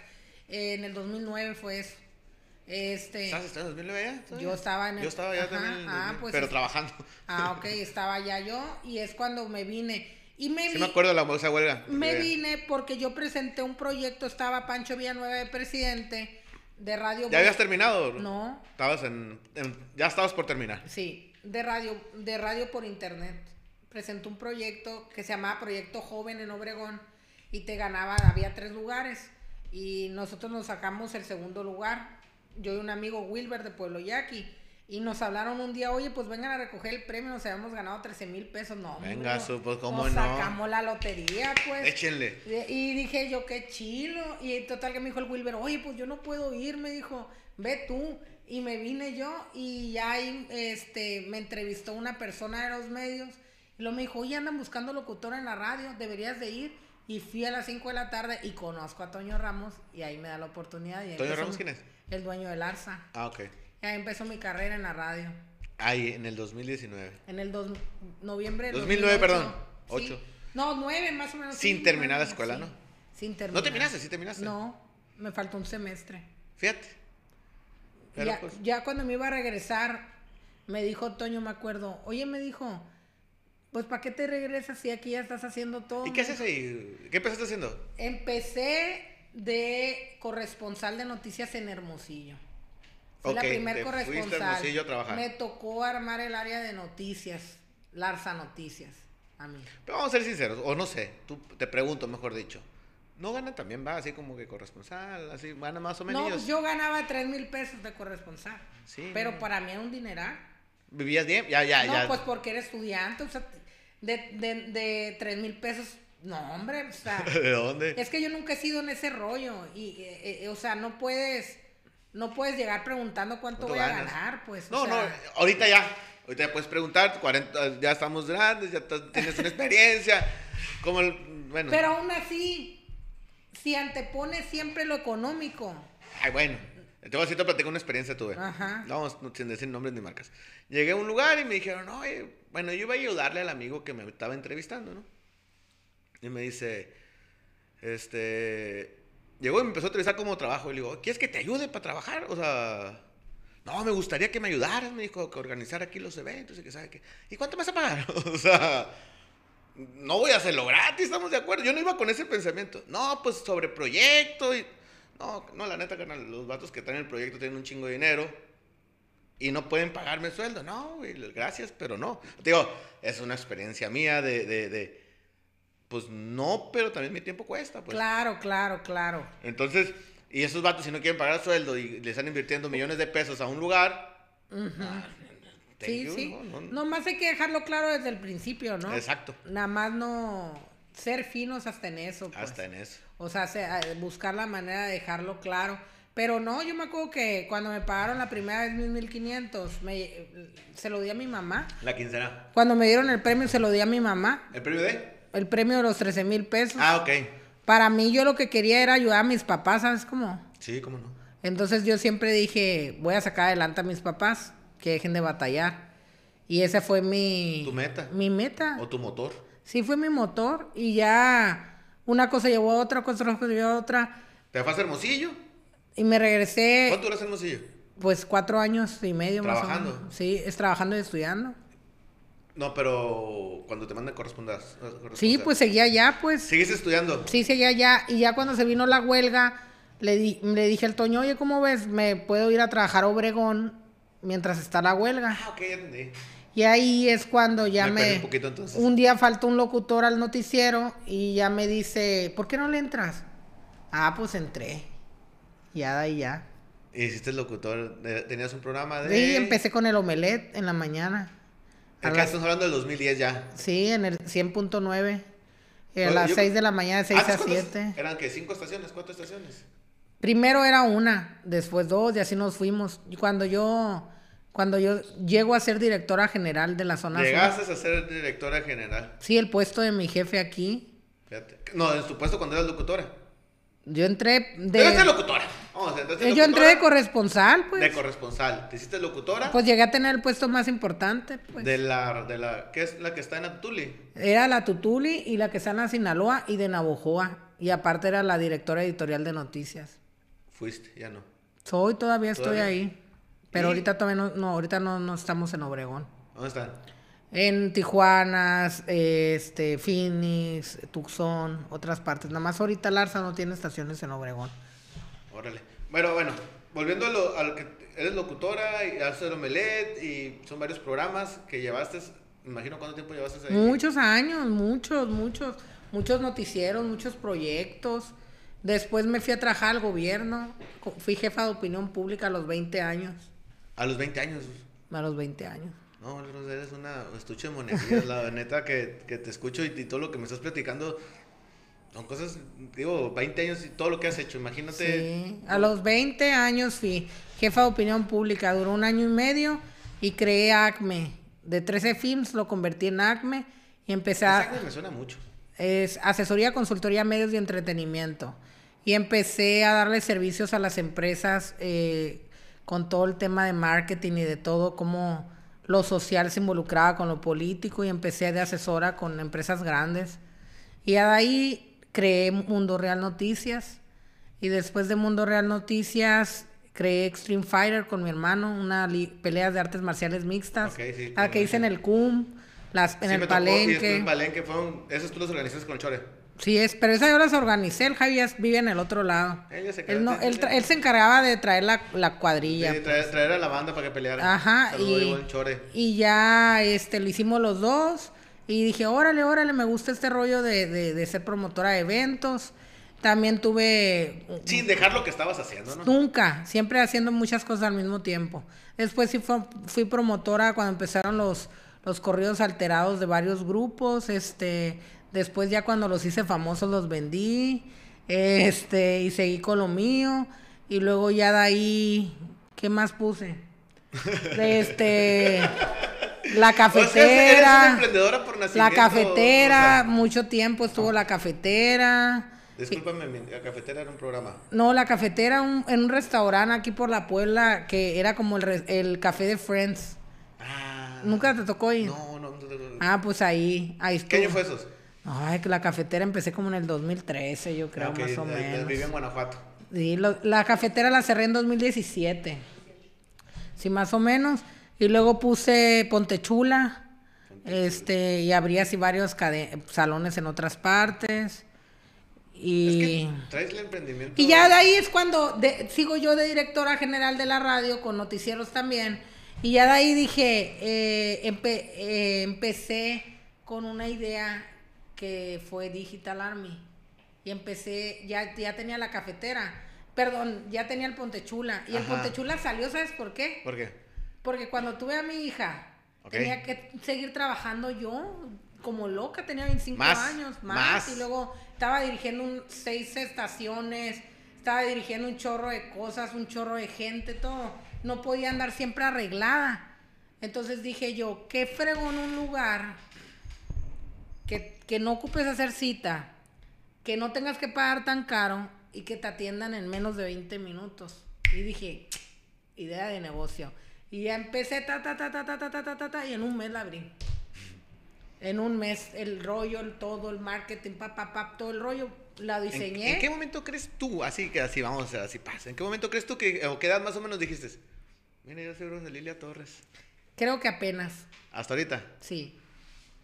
en el 2009 fue eso. Este, ¿Estás en el 2009 ya? Yo estaba en el, Yo estaba ya también, ah, pues pero trabajando. Ah, ok, estaba ya yo y es cuando me vine. Y me sí me acuerdo de la, esa huelga. Me vine porque yo presenté un proyecto, estaba Pancho Villanueva de presidente de Radio... ¿Ya habías terminado? No. Estabas en, ya estabas por terminar. Sí, de radio, de radio por internet. Presentó un proyecto que se llamaba Proyecto Joven en Obregón y te ganaba, había tres lugares y nosotros nos sacamos el segundo lugar. Yo y un amigo Wilber de Pueblo Yaqui. Y nos hablaron un día, oye, pues vengan a recoger el premio, nos habíamos ganado 13 mil pesos. No, Venga, pues cómo nos no. Sacamos la lotería, pues. Échenle. Y dije yo, qué chilo. Y total que me dijo el Wilber, oye, pues yo no puedo ir, me dijo, ve tú. Y me vine yo y ya ahí este, me entrevistó una persona de los medios. Y luego me dijo, oye, andan buscando locutor en la radio, deberías de ir. Y fui a las 5 de la tarde y conozco a Toño Ramos y ahí me da la oportunidad. Y ¿Toño Ramos quién es? El dueño del Arza. Ah, ok. Y ahí empezó mi carrera en la radio. Ahí, en el 2019. En el dos, noviembre 2009, perdón. 8. No, 9 más o menos. Sin terminar la escuela, ¿no? Sin terminar. ¿No terminaste? ¿Sí terminaste? No, me faltó un semestre. Fíjate. Pues, ya, cuando me iba a regresar, me dijo Toño, me acuerdo, oye, me dijo, pues ¿para qué te regresas si aquí ya estás haciendo todo? ¿Y qué haces ahí? ¿Qué empezaste haciendo? Empecé de corresponsal de noticias en Hermosillo. Fui la primer corresponsal. Me tocó armar el área de noticias, Larsa Noticias, a mí. Pero vamos a ser sinceros, o no sé, tú te pregunto, mejor dicho. No gana también, va así como que corresponsal, así, gana más o menos. No, pues yo ganaba 3 mil pesos de corresponsal. Sí. Pero para mí era un dineral. ¿Vivías bien? Ya, ya, ya. No, pues porque eres estudiante, o sea, de, de, de 3 mil pesos, no, hombre, o sea. ¿De dónde? Es que yo nunca he sido en ese rollo, y, eh, eh, o sea, no puedes, no puedes llegar preguntando cuánto voy a ganar, pues. No, no, ahorita ya, ahorita ya puedes preguntar, 40, ya estamos grandes, ya tienes una experiencia, como, el, bueno. Pero aún así si antepone siempre lo económico. Ay, bueno. Te voy a decir, te una experiencia tuve. Ajá. No, sin decir nombres ni marcas. Llegué a un lugar y me dijeron, oye, bueno, yo iba a ayudarle al amigo que me estaba entrevistando, ¿no? Y me dice, este, llegó y me empezó a entrevistar como trabajo. Y le digo, ¿quieres que te ayude para trabajar? O sea, no, me gustaría que me ayudaras, me dijo, que organizar aquí los eventos y que sabe qué. ¿Y cuánto me vas a pagar? o sea, no voy a hacerlo gratis, estamos de acuerdo. Yo no iba con ese pensamiento. No, pues sobre proyecto. Y... No, no, la neta, los vatos que traen el proyecto tienen un chingo de dinero y no pueden pagarme sueldo. No, gracias, pero no. Digo, es una experiencia mía de, de, de, pues no, pero también mi tiempo cuesta. Pues. Claro, claro, claro. Entonces, y esos vatos si no quieren pagar sueldo y le están invirtiendo millones de pesos a un lugar, sí, sí. No, Nomás hay que dejarlo claro desde el principio, ¿no? Exacto. Nada más no ser finos hasta en eso. Pues. Hasta en eso. O sea, buscar la manera de dejarlo claro. Pero no, yo me acuerdo que cuando me pagaron la primera vez mis 1500, me, se lo di a mi mamá. ¿La quincena? Cuando me dieron el premio, se lo di a mi mamá. ¿El premio de? El premio de los 13 mil pesos. Ah, ok. Para mí, yo lo que quería era ayudar a mis papás, ¿sabes cómo? Sí, cómo no. Entonces yo siempre dije, voy a sacar adelante a mis papás, que dejen de batallar. Y esa fue mi... ¿Tu meta? Mi meta. ¿O tu motor? Sí, fue mi motor. Y ya una cosa llevó a otra, cosa llevó a otra. ¿Te vas a Hermosillo? Y me regresé. ¿Cuánto duras Hermosillo? Pues cuatro años y medio ¿Trabajando? más o menos. Sí, es trabajando y estudiando. No, pero cuando te mandan corresponder. Sí, pues seguía allá, pues. ¿Sigues estudiando? Sí, seguía allá. Y ya cuando se vino la huelga, le, di, le dije al Toño, oye, ¿cómo ves? Me puedo ir a trabajar a Obregón mientras está la huelga. Ah, ok, ya entendí. Y ahí es cuando ya me... Un, poquito, entonces. un día faltó un locutor al noticiero y ya me dice, ¿por qué no le entras? Ah, pues entré. Ya de ahí ya. ¿Hiciste el locutor? ¿Tenías un programa de...? Sí, empecé con el omelet en la mañana. Acá estamos hablando del 2010 ya. Sí, en el 100.9. A las 6 de la mañana, de 6 a 7. ¿Eran que ¿Cinco estaciones? ¿Cuatro estaciones? Primero era una, después dos y así nos fuimos. Y cuando yo cuando yo llego a ser directora general de la zona Llegaste a ser directora general. Sí, el puesto de mi jefe aquí. Fíjate. No, en tu puesto cuando eras locutora. Yo entré de... Eres locutora. Vamos, locutora. Yo entré de corresponsal, pues. De corresponsal. ¿Te hiciste locutora? Pues llegué a tener el puesto más importante, pues. De la, de la, ¿qué es la que está en la Tutuli? Era la Tutuli y la que está en la Sinaloa y de Navojoa. Y aparte era la directora editorial de noticias. Fuiste, ya no. Soy, todavía estoy ahí. Pero ahorita todavía no, no ahorita no, no, estamos en Obregón. ¿Dónde están? En Tijuana, este, Phoenix, Tucson, otras partes. Nada más ahorita Larsa no tiene estaciones en Obregón. Órale. Bueno, bueno, volviendo a lo, que eres locutora y haces el omelet y son varios programas que llevaste. Me imagino cuánto tiempo llevaste ahí. Muchos años, muchos, muchos, muchos noticieros, muchos proyectos. Después me fui a trabajar al gobierno. Fui jefa de opinión pública a los 20 años. A los 20 años. A los 20 años. No, eres una estuche de monedillas, la neta que, que te escucho y, todo lo que me estás platicando son cosas, digo, 20 años y todo lo que has hecho, imagínate. Sí, a los 20 años fui jefa de opinión pública, duró un año y medio y creé ACME. De 13 films lo convertí en ACME y empecé a... ACME me suena mucho. Es asesoría, consultoría, medios y entretenimiento. Y empecé a darle servicios a las empresas eh, con todo el tema de marketing y de todo, cómo lo social se involucraba con lo político y empecé de asesora con empresas grandes. Y de ahí creé Mundo Real Noticias y después de Mundo Real Noticias creé Extreme Fighter con mi hermano, una pelea de artes marciales mixtas, la que hice en el CUM, las, en el Palenque. Y en Palenque fueron, esas tú las organizaste con el Chore. Sí, es, pero esa yo las organicé, el Javi vive en el otro lado. él, no, él, él, se encargaba de traer la, la cuadrilla. Sí, traer, traer, a la banda para que peleara. Ajá, y, y, ya este, lo hicimos los dos. Y dije, órale, órale, me gusta este rollo de, de, de ser promotora de eventos. También tuve... Sin dejar lo que estabas haciendo, ¿no? Nunca, siempre haciendo muchas cosas al mismo tiempo. Después sí fui, fui promotora cuando empezaron los, los corridos alterados de varios grupos, este Después ya cuando los hice famosos los vendí. Este, y seguí con lo mío. Y luego ya de ahí, ¿qué más puse? Este, la cafetera. La cafetera, mucho tiempo estuvo la cafetera. Discúlpame, la cafetera era un programa. No, la cafetera en un restaurante aquí por la Puebla que era como el, el café de Friends. Ah. ¿Nunca te tocó ir? No, no, no, Ah, pues ahí, ahí estuvo. ¿Qué año fue eso? Ay, que la cafetera empecé como en el 2013, yo creo, más o menos. Viví en Guanajuato. Sí, la cafetera la cerré en 2017. Sí, más o menos. Y luego puse Pontechula. Este, y abrí así varios salones en otras partes. Y, traes el emprendimiento. Y ya de ahí es cuando sigo yo de directora general de la radio, con noticieros también. Y ya de ahí dije, eh, eh, empecé con una idea que fue Digital Army. Y empecé, ya, ya tenía la cafetera. Perdón, ya tenía el Pontechula. Y el Pontechula salió, ¿sabes por qué? ¿Por qué? Porque cuando tuve a mi hija, tenía que seguir trabajando yo como loca, tenía 25 años, más, y luego estaba dirigiendo seis estaciones, estaba dirigiendo un chorro de cosas, un chorro de gente, todo. No podía andar siempre arreglada. Entonces dije yo, qué fregón un lugar que, que no ocupes hacer cita, que no tengas que pagar tan caro y que te atiendan en menos de 20 minutos. Y dije, idea de negocio. Y ya empecé, ta, ta, ta, ta, ta, ta, ta, ta, ta, y en un mes la abrí. En un mes, el rollo, el todo, el marketing, pa, pa, pa, todo el rollo, la diseñé. ¿En, qué momento crees tú, así que así vamos, así pasa, en qué momento crees tú que, o qué edad más o menos dijiste, mira, yo soy de Lilia Torres? Creo que apenas. ¿Hasta ahorita? Sí,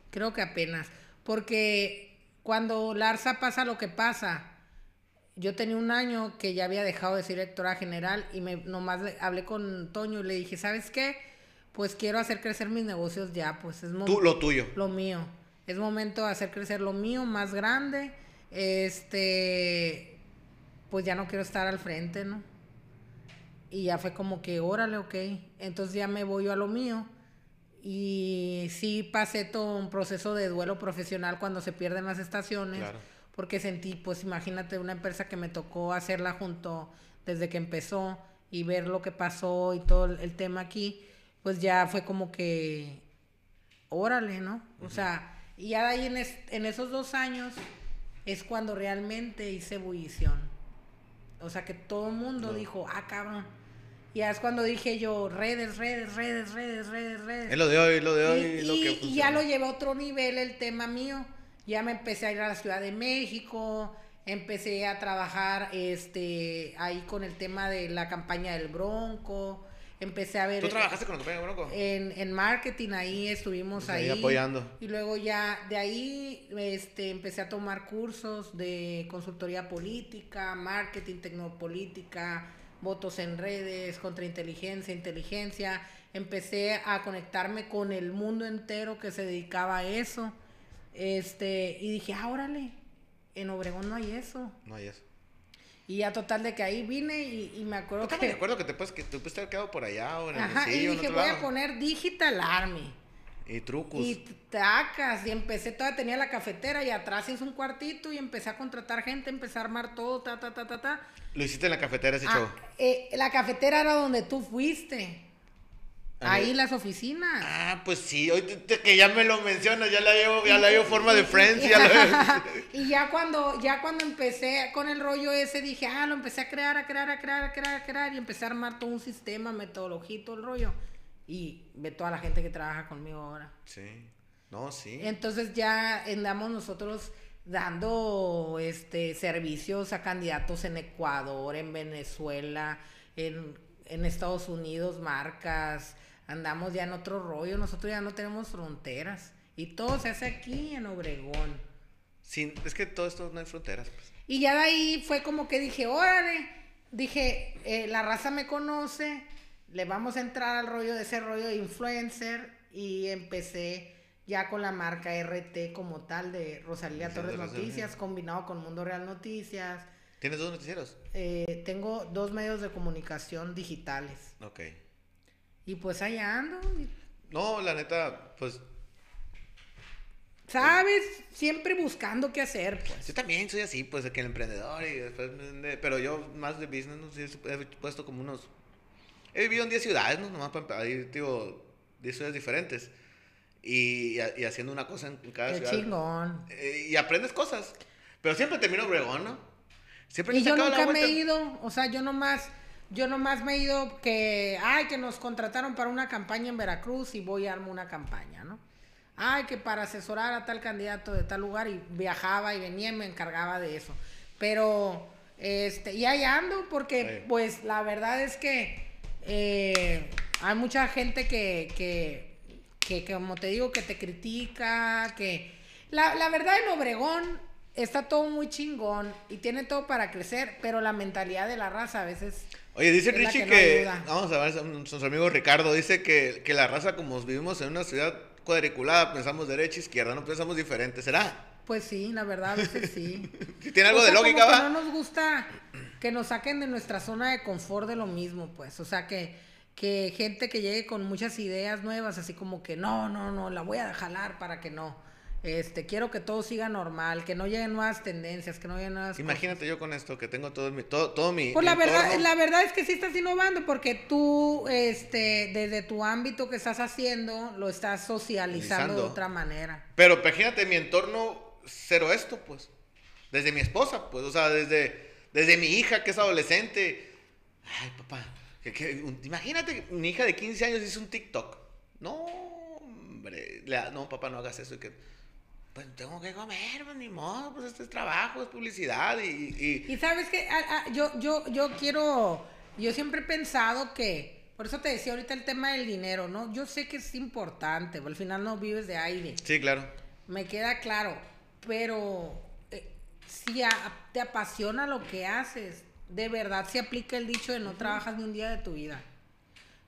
creo que apenas. Porque cuando Larsa pasa lo que pasa, yo tenía un año que ya había dejado de ser directora general y me nomás hablé con Toño y le dije, ¿sabes qué? Pues quiero hacer crecer mis negocios ya, pues es Tú, lo tuyo. Lo mío. Es momento de hacer crecer lo mío más grande. Este, pues ya no quiero estar al frente, ¿no? Y ya fue como que, órale, ok. Entonces ya me voy yo a lo mío. Y sí pasé todo un proceso de duelo profesional cuando se pierden las estaciones. Claro porque sentí, pues imagínate una empresa que me tocó hacerla junto desde que empezó y ver lo que pasó y todo el tema aquí, pues ya fue como que, órale, ¿no? O sea, y ya ahí en, en esos dos años es cuando realmente hice ebullición. O sea, que todo el mundo dijo, ah, cabrón. Y ya es cuando dije yo, redes, redes, redes, redes, redes, redes. Es lo de hoy, lo de hoy, y, lo que Y ya lo llevé a otro nivel el tema mío ya me empecé a ir a la Ciudad de México, empecé a trabajar este ahí con el tema de la campaña del Bronco, empecé a ver... ¿Tú trabajaste con la campaña del Bronco? En, en marketing ahí estuvimos ahí, apoyando. Y luego ya de ahí este, empecé a tomar cursos de consultoría política, marketing, tecnopolítica, votos en redes, contrainteligencia, inteligencia. Empecé a conectarme con el mundo entero que se dedicaba a eso este, y dije, ah, órale, en Obregón no hay eso. No hay eso. Y ya total de que ahí vine y, me acuerdo que... me acuerdo que te puedes, que puedes haber quedado por allá o en el Ajá, y dije, voy a poner Digital Army. Y trucos. Y tacas. Y empecé, todavía tenía la cafetera y atrás hice un cuartito y empecé a contratar gente, empecé a armar todo, ta, ta, ta, ta, ta. Lo hiciste en la cafetera ese ah, eh, la cafetera era donde tú fuiste. Ahí las oficinas. Ah, pues sí, hoy que ya me lo mencionas, ya la llevo, ya la llevo forma de Friends. y ya cuando, ya cuando empecé con el rollo ese, dije, ah, lo empecé a crear, a crear, a crear, a crear, a crear, y empecé a armar todo un sistema, metodología todo el rollo. Y ve toda la gente que trabaja conmigo ahora. Sí. No, sí. Entonces ya andamos nosotros dando este servicios a candidatos en Ecuador, en Venezuela, en, en Estados Unidos, marcas andamos ya en otro rollo, nosotros ya no tenemos fronteras y todo se hace aquí en Obregón. Sí, es que todo esto no hay fronteras. Pues. Y ya de ahí fue como que dije, órale, dije, eh, la raza me conoce, le vamos a entrar al rollo de ese rollo de influencer y empecé ya con la marca RT como tal de Rosalía Torres Noticias, combinado con Mundo Real Noticias. ¿Tienes dos noticieros? Eh, tengo dos medios de comunicación digitales. Ok. Y pues allá ando. No, la neta, pues. ¿Sabes? Siempre buscando qué hacer, pues. Yo también soy así, pues, que el emprendedor y después. Pero yo, más de business, no sé, he puesto como unos. He vivido en 10 ciudades, ¿no? Nomás para digo, 10 ciudades diferentes. Y, y, haciendo una cosa en cada qué ciudad. chingón. Eh, y aprendes cosas. Pero siempre termino Obregón, ¿no? Siempre y yo nunca me he ido, o sea, yo nomás yo nomás me he ido que, ay, que nos contrataron para una campaña en Veracruz y voy a armar una campaña, ¿no? Ay, que para asesorar a tal candidato de tal lugar y viajaba y venía y me encargaba de eso. Pero, este, y ahí ando porque, pues, la verdad es que eh, hay mucha gente que, que, que, como te digo, que te critica, que... La, la verdad en Obregón está todo muy chingón y tiene todo para crecer, pero la mentalidad de la raza a veces Oye, dice Richie que, vamos a ver, nuestro amigo Ricardo dice que, que, la raza, como vivimos en una ciudad cuadriculada, pensamos derecha, izquierda, no pensamos diferente, ¿será? Pues sí, la verdad, a veces sí. tiene algo de lógica, va. no nos gusta que nos saquen de nuestra zona de confort de lo mismo, pues. O sea, que, que gente que llegue con muchas ideas nuevas, así como que no, no, no, la voy a jalar para que no. Este, quiero que todo siga normal, que no lleguen nuevas tendencias, que no lleguen nuevas Imagínate yo con esto, que tengo todo mi, todo, todo mi. Pues la verdad, la verdad es que sí estás innovando, porque tú, este, desde tu ámbito que estás haciendo, lo estás socializando de otra manera. Pero imagínate mi entorno cero esto, pues. Desde mi esposa, pues, o sea, desde, desde mi hija que es adolescente. Ay, papá, imagínate, mi hija de 15 años hizo un TikTok. No, hombre, no, papá, no hagas eso. Que, pues tengo que comer, pues ni modo, pues este es trabajo, es publicidad y... Y, sabes que yo, yo, yo quiero, yo siempre he pensado que, por eso te decía ahorita el tema del dinero, ¿no? Yo sé que es importante, al final no vives de aire. Sí, claro. Me queda claro, pero eh, si te apasiona lo que haces, de verdad se aplica el dicho de no trabajas ni un día de tu vida.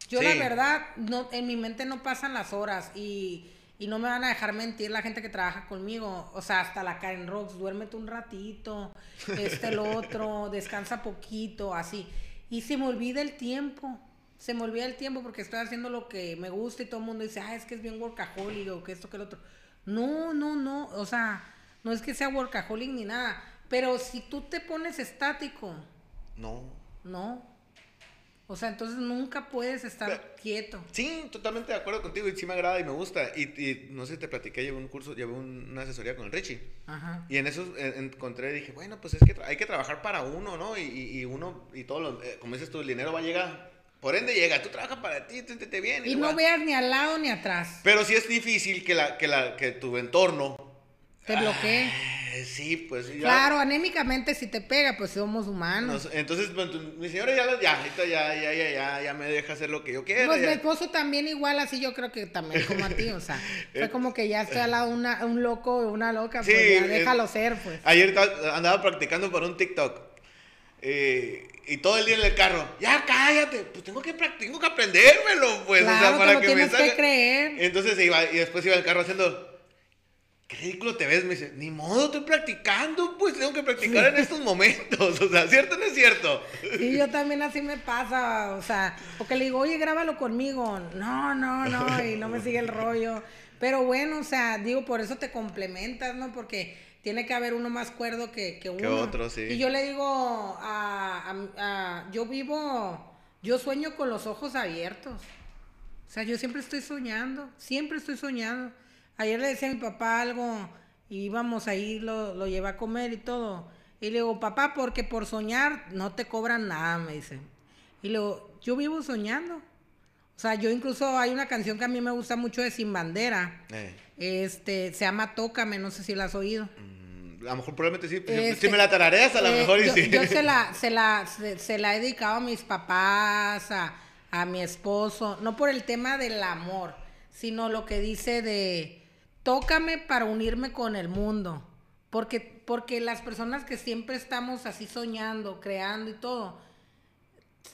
Yo la verdad, no, en mi mente no pasan las horas y, y, no me van a dejar mentir la gente que trabaja conmigo. O sea, hasta la Karen Rocks, duérmete un ratito, este, el otro, descansa poquito, así. Y se me olvida el tiempo. Se me olvida el tiempo porque estoy haciendo lo que me gusta y todo el mundo dice, ah, es que es bien workaholic o que esto, que el otro. No, no, no. O sea, no es que sea workaholic ni nada. Pero si tú te pones estático, no. No. O sea, entonces nunca puedes estar quieto. Sí, totalmente de acuerdo contigo y sí me agrada y me gusta. Y, no sé si te platiqué, llevé un curso, llevé una asesoría con el Richie. Ajá. Y en eso encontré, dije, bueno, pues es que hay que trabajar para uno, ¿no? Y, uno, y todo, lo, eh, como dices tú, el dinero va a llegar. Por ende llega, tú trabajas para ti, tú te bien. Y, no veas ni al lado ni atrás. Pero sí es difícil que, la, que, la, que tu entorno... Te bloquee. Sí, pues. Claro, anémicamente si te pega, pues somos humanos. entonces, pues, mi señora ya, ya, ya, ya, ya, ya, ya me deja hacer lo que yo quiera. Pues mi esposo también igual, así yo creo que también como a ti, o sea, fue como que ya estoy al lado una, un loco o una loca, pues ya déjalo ser, pues. Ayer andaba practicando para un TikTok. Eh, y todo el día en el carro, ya cállate, pues tengo que, tengo que aprendérmelo, pues, o sea, para que me salga. Que creer. Entonces iba, y después iba el carro haciendo qué ridículo te ves. Me dice, ni modo, estoy practicando, pues tengo que practicar en estos momentos. O sea, ¿cierto o no es cierto? Sí, yo también así me pasa. O sea, porque le digo, oye, grábalo conmigo. No, no, no, y no me sigue el rollo. Pero bueno, o sea, digo, por eso te complementas, ¿no? Porque tiene que haber uno más cuerdo que, que uno. Que otro, sí. Y yo le digo, a, yo vivo, yo sueño con los ojos abiertos. O sea, yo siempre estoy soñando, siempre estoy soñando. Ayer le decía a mi papá algo y íbamos ahí, lo, lo llevé a comer y todo. Y le digo, papá, porque por soñar no te cobran nada, me dice. Y le digo, yo vivo soñando. O sea, yo incluso hay una canción que a mí me gusta mucho de Sin Bandera. Eh. Este, se llama Tócame, no sé si la has oído. Mm, a lo mejor probablemente sí, este, si me la tarareas a lo eh, mejor y yo, sí. Yo se la, se la, se, la he dedicado a mis papás, a, a mi esposo, no por el tema del amor, sino lo que dice de tócame para unirme con el mundo. Porque, porque las personas que siempre estamos así soñando, creando y todo,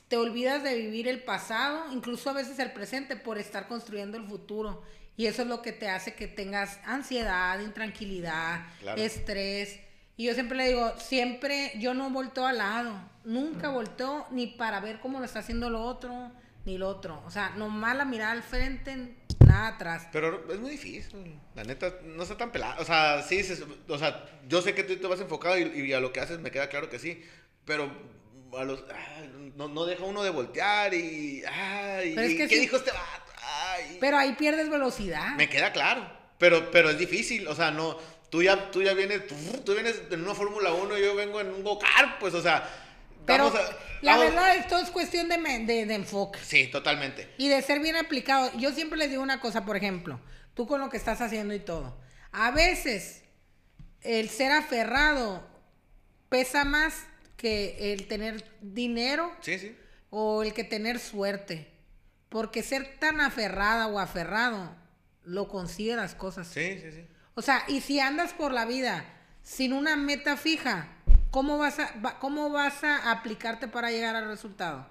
te olvidas de vivir el pasado, incluso a veces el presente, por estar construyendo el futuro. Y eso es lo que te hace que tengas ansiedad, intranquilidad, estrés. Y yo siempre le digo, siempre yo no volteo al lado, nunca volteo ni para ver cómo lo está haciendo lo otro, ni lo otro. O sea, nomás la mirada al frente, nada atrás. Pero es muy difícil, la neta, no está tan pelada. O sea, sí, o sea, yo sé que tú te vas enfocado y, a lo que haces me queda claro que sí, pero a los, ah, no, no, deja uno de voltear y, ay, ¿qué dijo este vato? Pero ahí pierdes velocidad. Me queda claro, pero, pero es difícil, o sea, no, tú ya, tú ya vienes, tú, vienes en una Fórmula 1 y yo vengo en un go-kart, pues, o sea pero la verdad, esto es cuestión de, de, enfoque. Sí, totalmente. Y de ser bien aplicado. Yo siempre les digo una cosa, por ejemplo, tú con lo que estás haciendo y todo. A veces el ser aferrado pesa más que el tener dinero sí, sí. o el que tener suerte. Porque ser tan aferrada o aferrado lo consigue las cosas. Sí, sí, sí. O sea, y si andas por la vida sin una meta fija, ¿cómo vas a, cómo vas a aplicarte para llegar al resultado?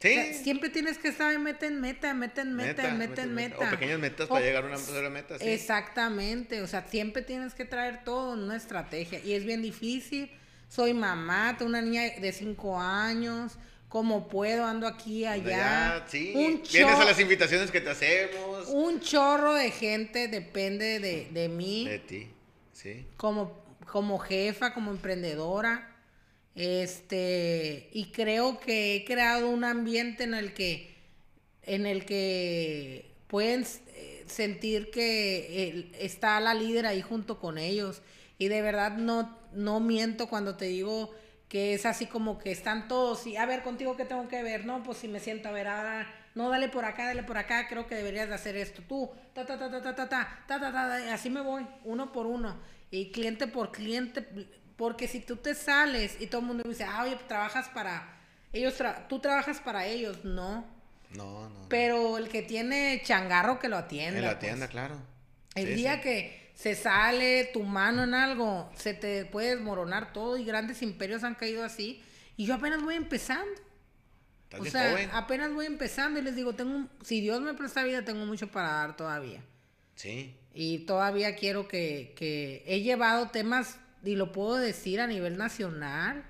Sí. siempre tienes que estar meta en meta, meta en meta, meta, en meta. O pequeñas metas para llegar a una meta. Exactamente. O sea, siempre tienes que traer todo en una estrategia. Y es bien difícil. Soy mamá, tengo una niña de 5 años. como puedo, ando aquí, allá. sí. Vienes a las invitaciones que te hacemos. Un chorro de gente depende de, de mí. De ti, sí. Como, como jefa, como emprendedora. Este, y creo que he creado un ambiente en el que, en el que pueden eh, sentir que está la líder ahí junto con ellos. Y de verdad no, no miento cuando te digo que es así como que están todos y a ver contigo qué tengo que ver, no, pues si me siento a no, dale por acá, dale por acá, creo que deberías de hacer esto tú, ta ta ta ta ta ta ta ta ta, ta, así me voy, uno por uno y cliente por cliente, porque si tú te sales y todo el mundo dice, ah, oye, trabajas para ellos, tú trabajas para ellos, no. No, no. Pero el que tiene changarro que lo atienda. Que lo atienda, pues. claro. El día que se sale tu mano en algo, se te puede desmoronar todo y grandes imperios han caído así. Y yo apenas voy empezando. O sea, apenas voy empezando y les digo, tengo, si Dios me presta vida, tengo mucho para dar todavía. Sí. Y todavía quiero que, que he llevado temas, y lo puedo decir a nivel nacional.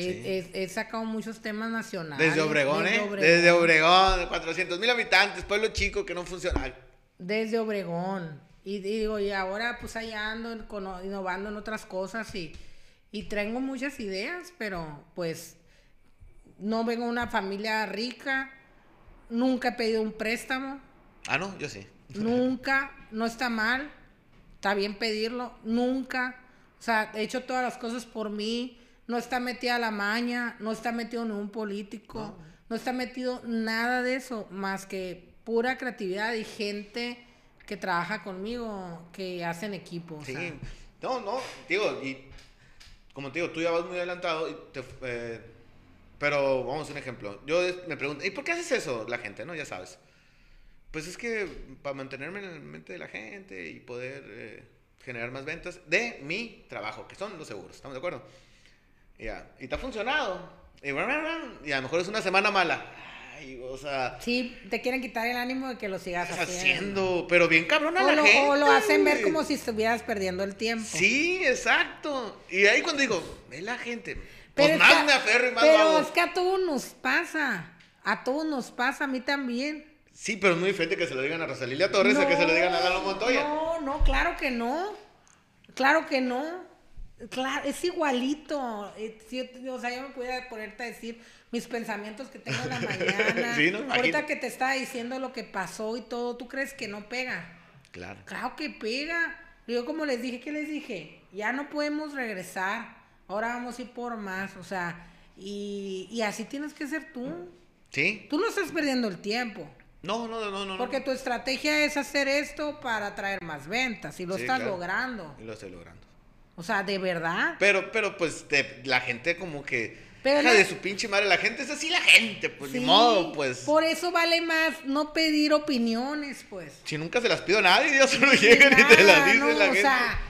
He, sacado muchos temas nacionales. Desde Obregón, desde ¿eh? Obregón. Desde Obregón, 400 mil habitantes, pueblo chico que no funciona. Desde Obregón. Y digo, y ahora pues allá ando innovando en otras cosas y, y traigo muchas ideas, pero pues no vengo de una familia rica, nunca he pedido un préstamo. Ah, no, yo sí. Nunca, no está mal, está bien pedirlo, nunca. O sea, he hecho todas las cosas por mí, no está metida la maña, no está metido ningún político, no está metido nada de eso, más que pura creatividad y gente que trabaja conmigo, que hacen equipo. Sí, no, no, digo, y como te digo, tú ya vas muy adelantado, y eh, pero vamos a un ejemplo. Yo me pregunto, ¿y por qué haces eso la gente, no? Ya sabes. Pues es que para mantenerme en la mente de la gente y poder eh, generar más ventas de mi trabajo, que son los seguros, ¿estamos de acuerdo? Ya, y te ha funcionado. Y, y a lo mejor es una semana mala o sea... Sí, te quieren quitar el ánimo de que lo sigas haciendo. pero bien cabrón a la lo, gente. O lo hacen ver como si estuvieras perdiendo el tiempo. Sí, exacto. Y ahí cuando digo, ve la gente, pues pero más me aferro y más Pero es que a todos nos pasa, a todos nos pasa, a mí también. Sí, pero es muy diferente que se lo digan a Rosalilia Torres a que se lo digan a Lalo Montoya. No, no, claro que no. Claro que no. Claro, es igualito. Eh, o sea, yo me pudiera ponerte a decir mis pensamientos que tengo en la mañana. Ahorita que te estaba diciendo lo que pasó y todo, ¿tú crees que no pega? Claro. Claro que pega. Yo como les dije, ¿qué les dije? Ya no podemos regresar. Ahora vamos a ir por más. O sea, y, y así tienes que ser tú. Sí. Tú no estás perdiendo el tiempo. No, no, no, no. Porque tu estrategia es hacer esto para traer más ventas y lo estás logrando. Y lo estoy logrando. O sea, de verdad. Pero, pero pues la gente como que Deja de su pinche madre, la gente es así la gente, pues ni modo, pues. Por eso vale más no pedir opiniones, pues. Si nunca se las pido a nadie, Dios solo llega y te las dice la gente. O sea,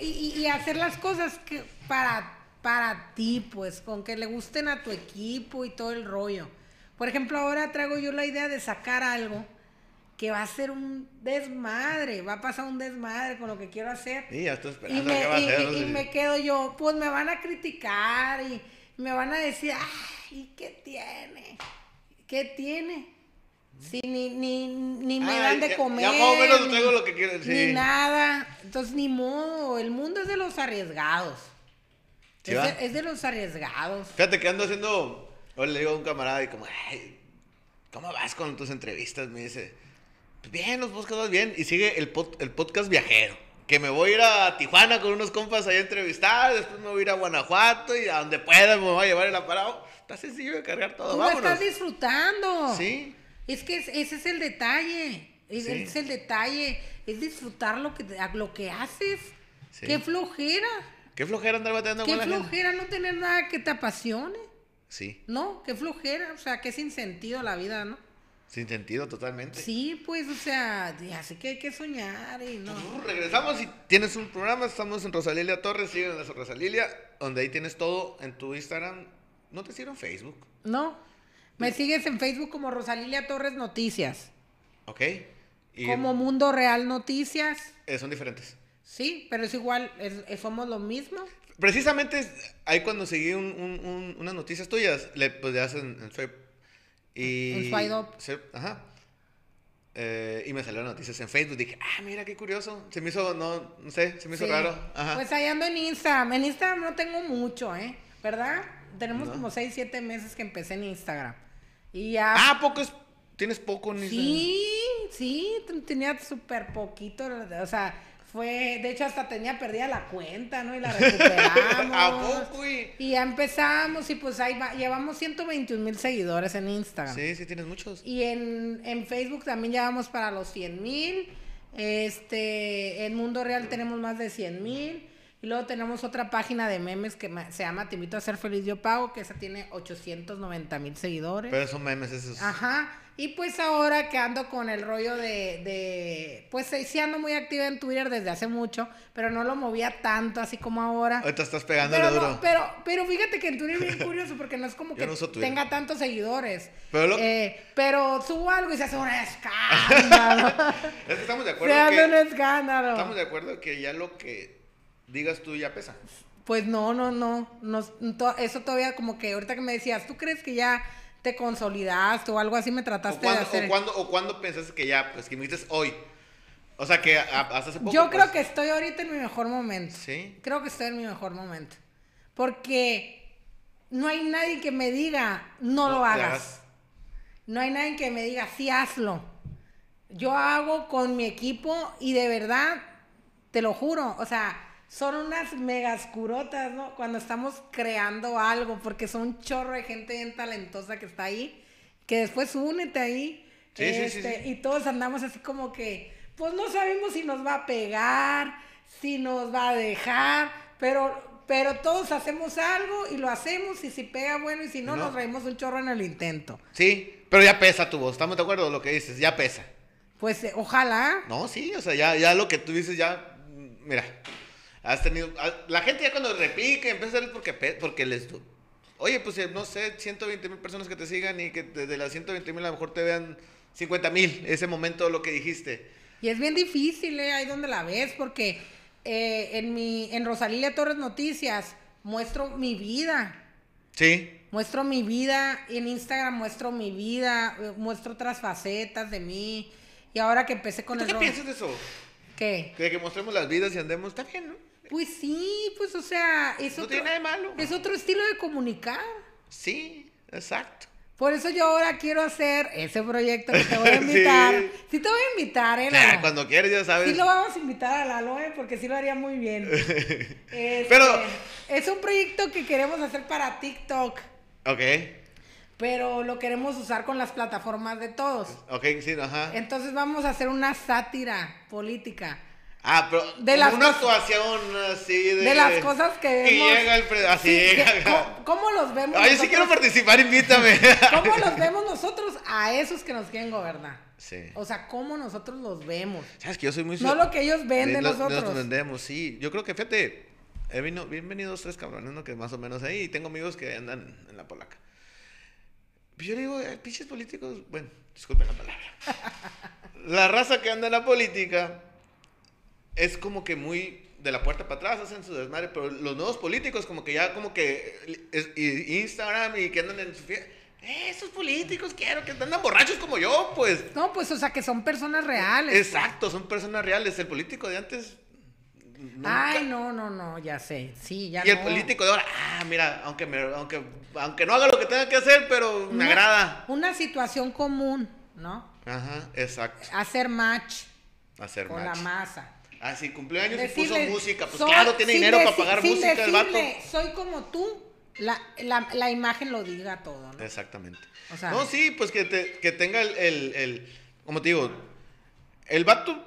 y, hacer las cosas que para, para ti, pues, con que le gusten a tu equipo y todo el rollo. Por ejemplo, ahora traigo yo la idea de sacar algo que va a ser un desmadre, va a pasar un desmadre con lo que quiero hacer. Sí, ya estoy esperando y me, va a hacer, y, me quedo yo, pues me van a criticar y me van a decir, ay, ¿qué tiene? ¿Qué tiene? Si ni, ni, ni me dan de comer. Ya, más o menos traigo lo que quiero decir. Ni nada. Entonces, ni modo. El mundo es de los arriesgados. es, de, es, de, los arriesgados. Fíjate que ando haciendo. Hoy le digo a un camarada y como, ay, ¿cómo vas con tus entrevistas? Me dice, pues bien, los podcasts bien. Y sigue el, el podcast viajero que me voy a ir a Tijuana con unos compas ahí a entrevistar, después me voy a ir a Guanajuato y a donde pueda me voy a llevar el aparato. Está sencillo de cargar todo. Tú lo estás disfrutando. Sí. Es que ese es el detalle. Ese es el detalle. Es disfrutar lo que, lo que haces. Qué flojera. Qué flojera andar bateando con la gente. Qué flojera no tener nada que te apasione. Sí. No, qué flojera. O sea, qué sin sentido la vida, ¿no? Sin sentido totalmente. Sí, pues, o sea, así que hay que soñar y no. Regresamos y tienes un programa, estamos en Rosalilia Torres, siguen en Rosalilia, donde ahí tienes todo en tu Instagram. ¿No te sirven Facebook? No. Me sigues en Facebook como Rosalilia Torres Noticias. Ok. como Mundo Real Noticias. Eh, son diferentes. Sí, pero es igual, somos lo mismo. Precisamente ahí cuando seguí unas noticias tuyas, le pues ya hacen en Facebook. Y, en Swipe Up. ajá. Eh, y me salieron noticias en Facebook. Dije, ah, mira qué curioso. Se me hizo, no, no sé, se me hizo raro. Ajá. Pues ahí ando en Instagram. En Instagram no tengo mucho, ¿eh? ¿Verdad? Tenemos como 6, 7 meses que empecé en Instagram. Y ya. Ah, poco es, tienes poco en Instagram. Sí, sí, tenía súper poquito. O sea, fue, de hecho, hasta tenía perdida la cuenta, ¿no? Y la recuperamos. ¿A poco, Y ya empezamos y pues ahí va, llevamos 121 mil seguidores en Instagram. Sí, sí, tienes muchos. Y en, en Facebook también llevamos para los 100 mil. Este, en Mundo Real tenemos más de 100 mil. Y luego tenemos otra página de memes que se llama Te invito a ser feliz, yo pago, que esa tiene 890 mil seguidores. Pero son memes esos. Ajá. Y pues ahora que ando con el rollo de, de, pues sí ando muy activa en Twitter desde hace mucho, pero no lo movía tanto así como ahora. Ahorita estás pegando pero duro. pero, pero fíjate que en Twitter es bien curioso porque no es como que tenga tantos seguidores. Pero, eh, pero subo algo y se hace un escándalo. es que estamos de acuerdo. Se hace un escándalo. Estamos de acuerdo que ya lo que digas tú ya pesa. Pues no, no, no. no eso todavía como que ahorita que me decías, ¿tú crees que ya te consolidaste o algo así me trataste de hacer. O cuando, o cuando pensaste que ya, pues que me dices hoy. O sea, que hasta hace poco. Yo creo pues que estoy ahorita en mi mejor momento. Sí. Creo que estoy en mi mejor momento. Porque no hay nadie que me diga, no, lo hagas. No hay nadie que me diga, sí, hazlo. Yo hago con mi equipo y de verdad, te lo juro, o sea, son unas megas curotas, ¿no? Cuando estamos creando algo, porque son un chorro de gente bien talentosa que está ahí, que después únete ahí. Sí, sí, sí, este, Y todos andamos así como que, pues no sabemos si nos va a pegar, si nos va a dejar, pero, pero todos hacemos algo y lo hacemos y si pega bueno y si no, nos reímos un chorro en el intento. Sí, pero ya pesa tu voz, ¿estamos de acuerdo con lo que dices? Ya pesa. Pues eh, ojalá. No, sí, o sea, ya, ya lo que tú dices ya, mira, Has tenido. Ah, la gente ya cuando repique empieza a ver porque, porque les. Oye, pues eh, no sé, 120 mil personas que te sigan y que desde las 120 mil a lo mejor te vean 50 mil, ese momento lo que dijiste. Y es bien difícil, ¿eh? Ahí donde la ves, porque eh, en, mi, en Rosalía Torres Noticias muestro mi vida. Sí. Muestro mi vida, en Instagram muestro mi vida, eh, muestro otras facetas de mí. Y ahora que empecé con el... ¿Qué piensas de eso? ¿Qué? De que mostremos las vidas y andemos, está bien, ¿no? Pues sí, pues o sea, es no otro, tiene nada de malo. Es otro estilo de comunicar. Sí, exacto. Por eso yo ahora quiero hacer ese proyecto que te voy a invitar. sí. te voy a invitar, ¿eh? Claro, cuando quieras, ya sabes. Sí lo vamos a invitar a Lalo, ¿eh? Porque sí lo haría muy bien. Este, Pero... Es un proyecto que queremos hacer para TikTok. Ok. Pero lo queremos usar con las plataformas de todos. Ok, sí, ajá. Entonces vamos a hacer una sátira política. Ah, pero de una actuación así de... De las cosas que vemos... Llega el... Así llega. ¿cómo, los vemos Ay, sí quiero participar, invítame. ¿Cómo los vemos nosotros a esos que nos quieren gobernar? Sí. O sea, ¿cómo nosotros los vemos? Sabes que yo soy muy... No lo que ellos ven de nosotros. Nosotros vendemos, sí. Yo creo que, fíjate, he venido, bienvenidos tres cabrones, ¿no? Que más o menos ahí. Y tengo amigos que andan en la polaca. Yo digo, pinches políticos... Bueno, disculpen la palabra. la raza que anda en la política es como que muy de la puerta para atrás, hacen su desmadre, pero los nuevos políticos como que ya como que Instagram y que andan en su fiesta. Esos políticos quiero que andan borrachos como yo, pues. No, pues, o sea, que son personas reales. Exacto, son personas reales. El político de antes. Ay, no, no, no, ya sé. Sí, ya Y el político de ahora, ah, mira, aunque, me, aunque, aunque no haga lo que tenga que hacer, pero me agrada. Una situación común, ¿no? Ajá, exacto. Hacer match. Hacer con la masa. Ah, sí, cumpleaños y puso música. Pues claro, tiene dinero para pagar música el vato. Soy como tú, la, la, la, imagen lo diga todo, ¿no? Exactamente. O sea, no, sí, pues que, te, que tenga el, el, el, como te digo, el vato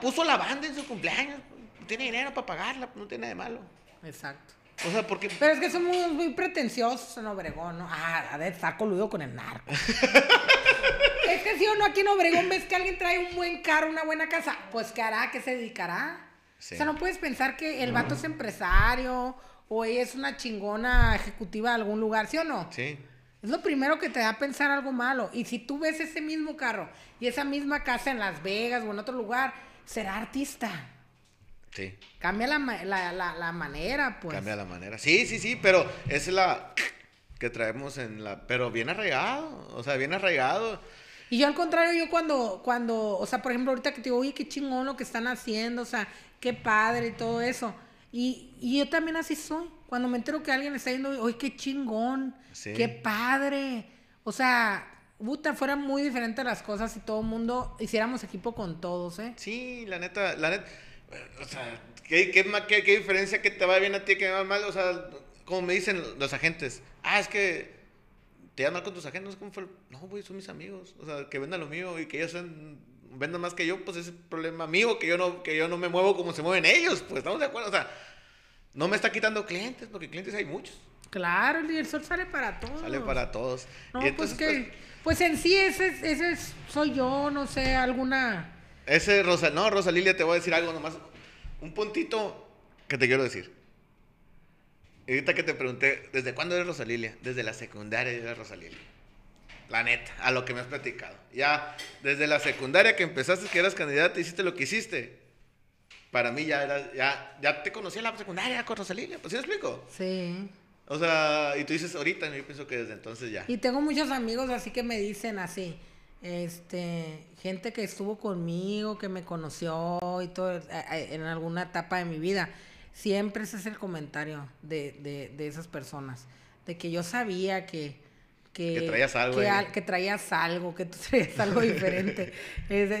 puso la banda en su cumpleaños. Tiene dinero para pagarla, no tiene nada de malo. Exacto. O sea, porque... Pero es que somos muy pretenciosos en Obregón, ¿no? Ah, a ver, está coludo con el narco. es que si uno aquí en Obregón ves que alguien trae un buen carro, una buena casa, pues ¿qué hará? ¿Qué se dedicará? O sea, no puedes pensar que el vato es empresario o ella es una chingona ejecutiva de algún lugar, ¿sí o no? Sí. Es lo primero que te da a pensar algo malo. Y si tú ves ese mismo carro y esa misma casa en Las Vegas o en otro lugar, será artista. Sí. Cambia la, la, la, manera, pues. Cambia la manera. Sí, sí, sí, pero es la que traemos en la... Pero bien arraigado, o sea, bien arraigado. Y yo al contrario, yo cuando, cuando, o sea, por ejemplo, ahorita que te digo, oye, qué chingón lo que están haciendo, o sea, qué padre y todo eso. Y, y yo también así soy. Cuando me entero que alguien está yendo, oye, qué chingón, qué padre. O sea, puta, fueran muy diferentes las cosas si todo el mundo hiciéramos equipo con todos, ¿eh? Sí, la neta, la neta, o sea, ¿qué, qué, qué, qué diferencia que te va bien a ti, que me va mal? O sea, como me dicen los agentes, ah, es que te llaman con tus agentes, ¿cómo fue? No, güey, son mis amigos, o sea, que vendan lo mío y que ellos vendan más que yo, pues es problema mío, que yo no, que yo no me muevo como se mueven ellos, pues estamos de acuerdo, o sea, no me está quitando clientes, porque clientes hay muchos. Claro, y el sol sale para todos. Sale para todos. No, pues entonces, pues que, pues, en sí ese, ese soy yo, no sé, alguna... Ese Rosa, no, Rosa Lilia, te voy a decir algo nomás, un puntito que te quiero decir. Ahorita que te pregunté, ¿desde cuándo eres Rosalilia? Desde la secundaria eres Rosalilia. La neta, a lo que me has platicado. Ya, desde la secundaria que empezaste que eras candidata, hiciste lo que hiciste. Para mí ya era, ya, ya te conocía en la secundaria con Rosalilia, ¿pues sí me explico? Sí. O sea, y tú dices ahorita, yo pienso que desde entonces ya. Y tengo muchos amigos así que me dicen así, este, gente que estuvo conmigo, que me conoció y todo, en alguna etapa de mi vida Siempre ese es el comentario de, de, de esas personas. De que yo sabía que, que, traías algo. Que, traías algo, que tú traías algo diferente.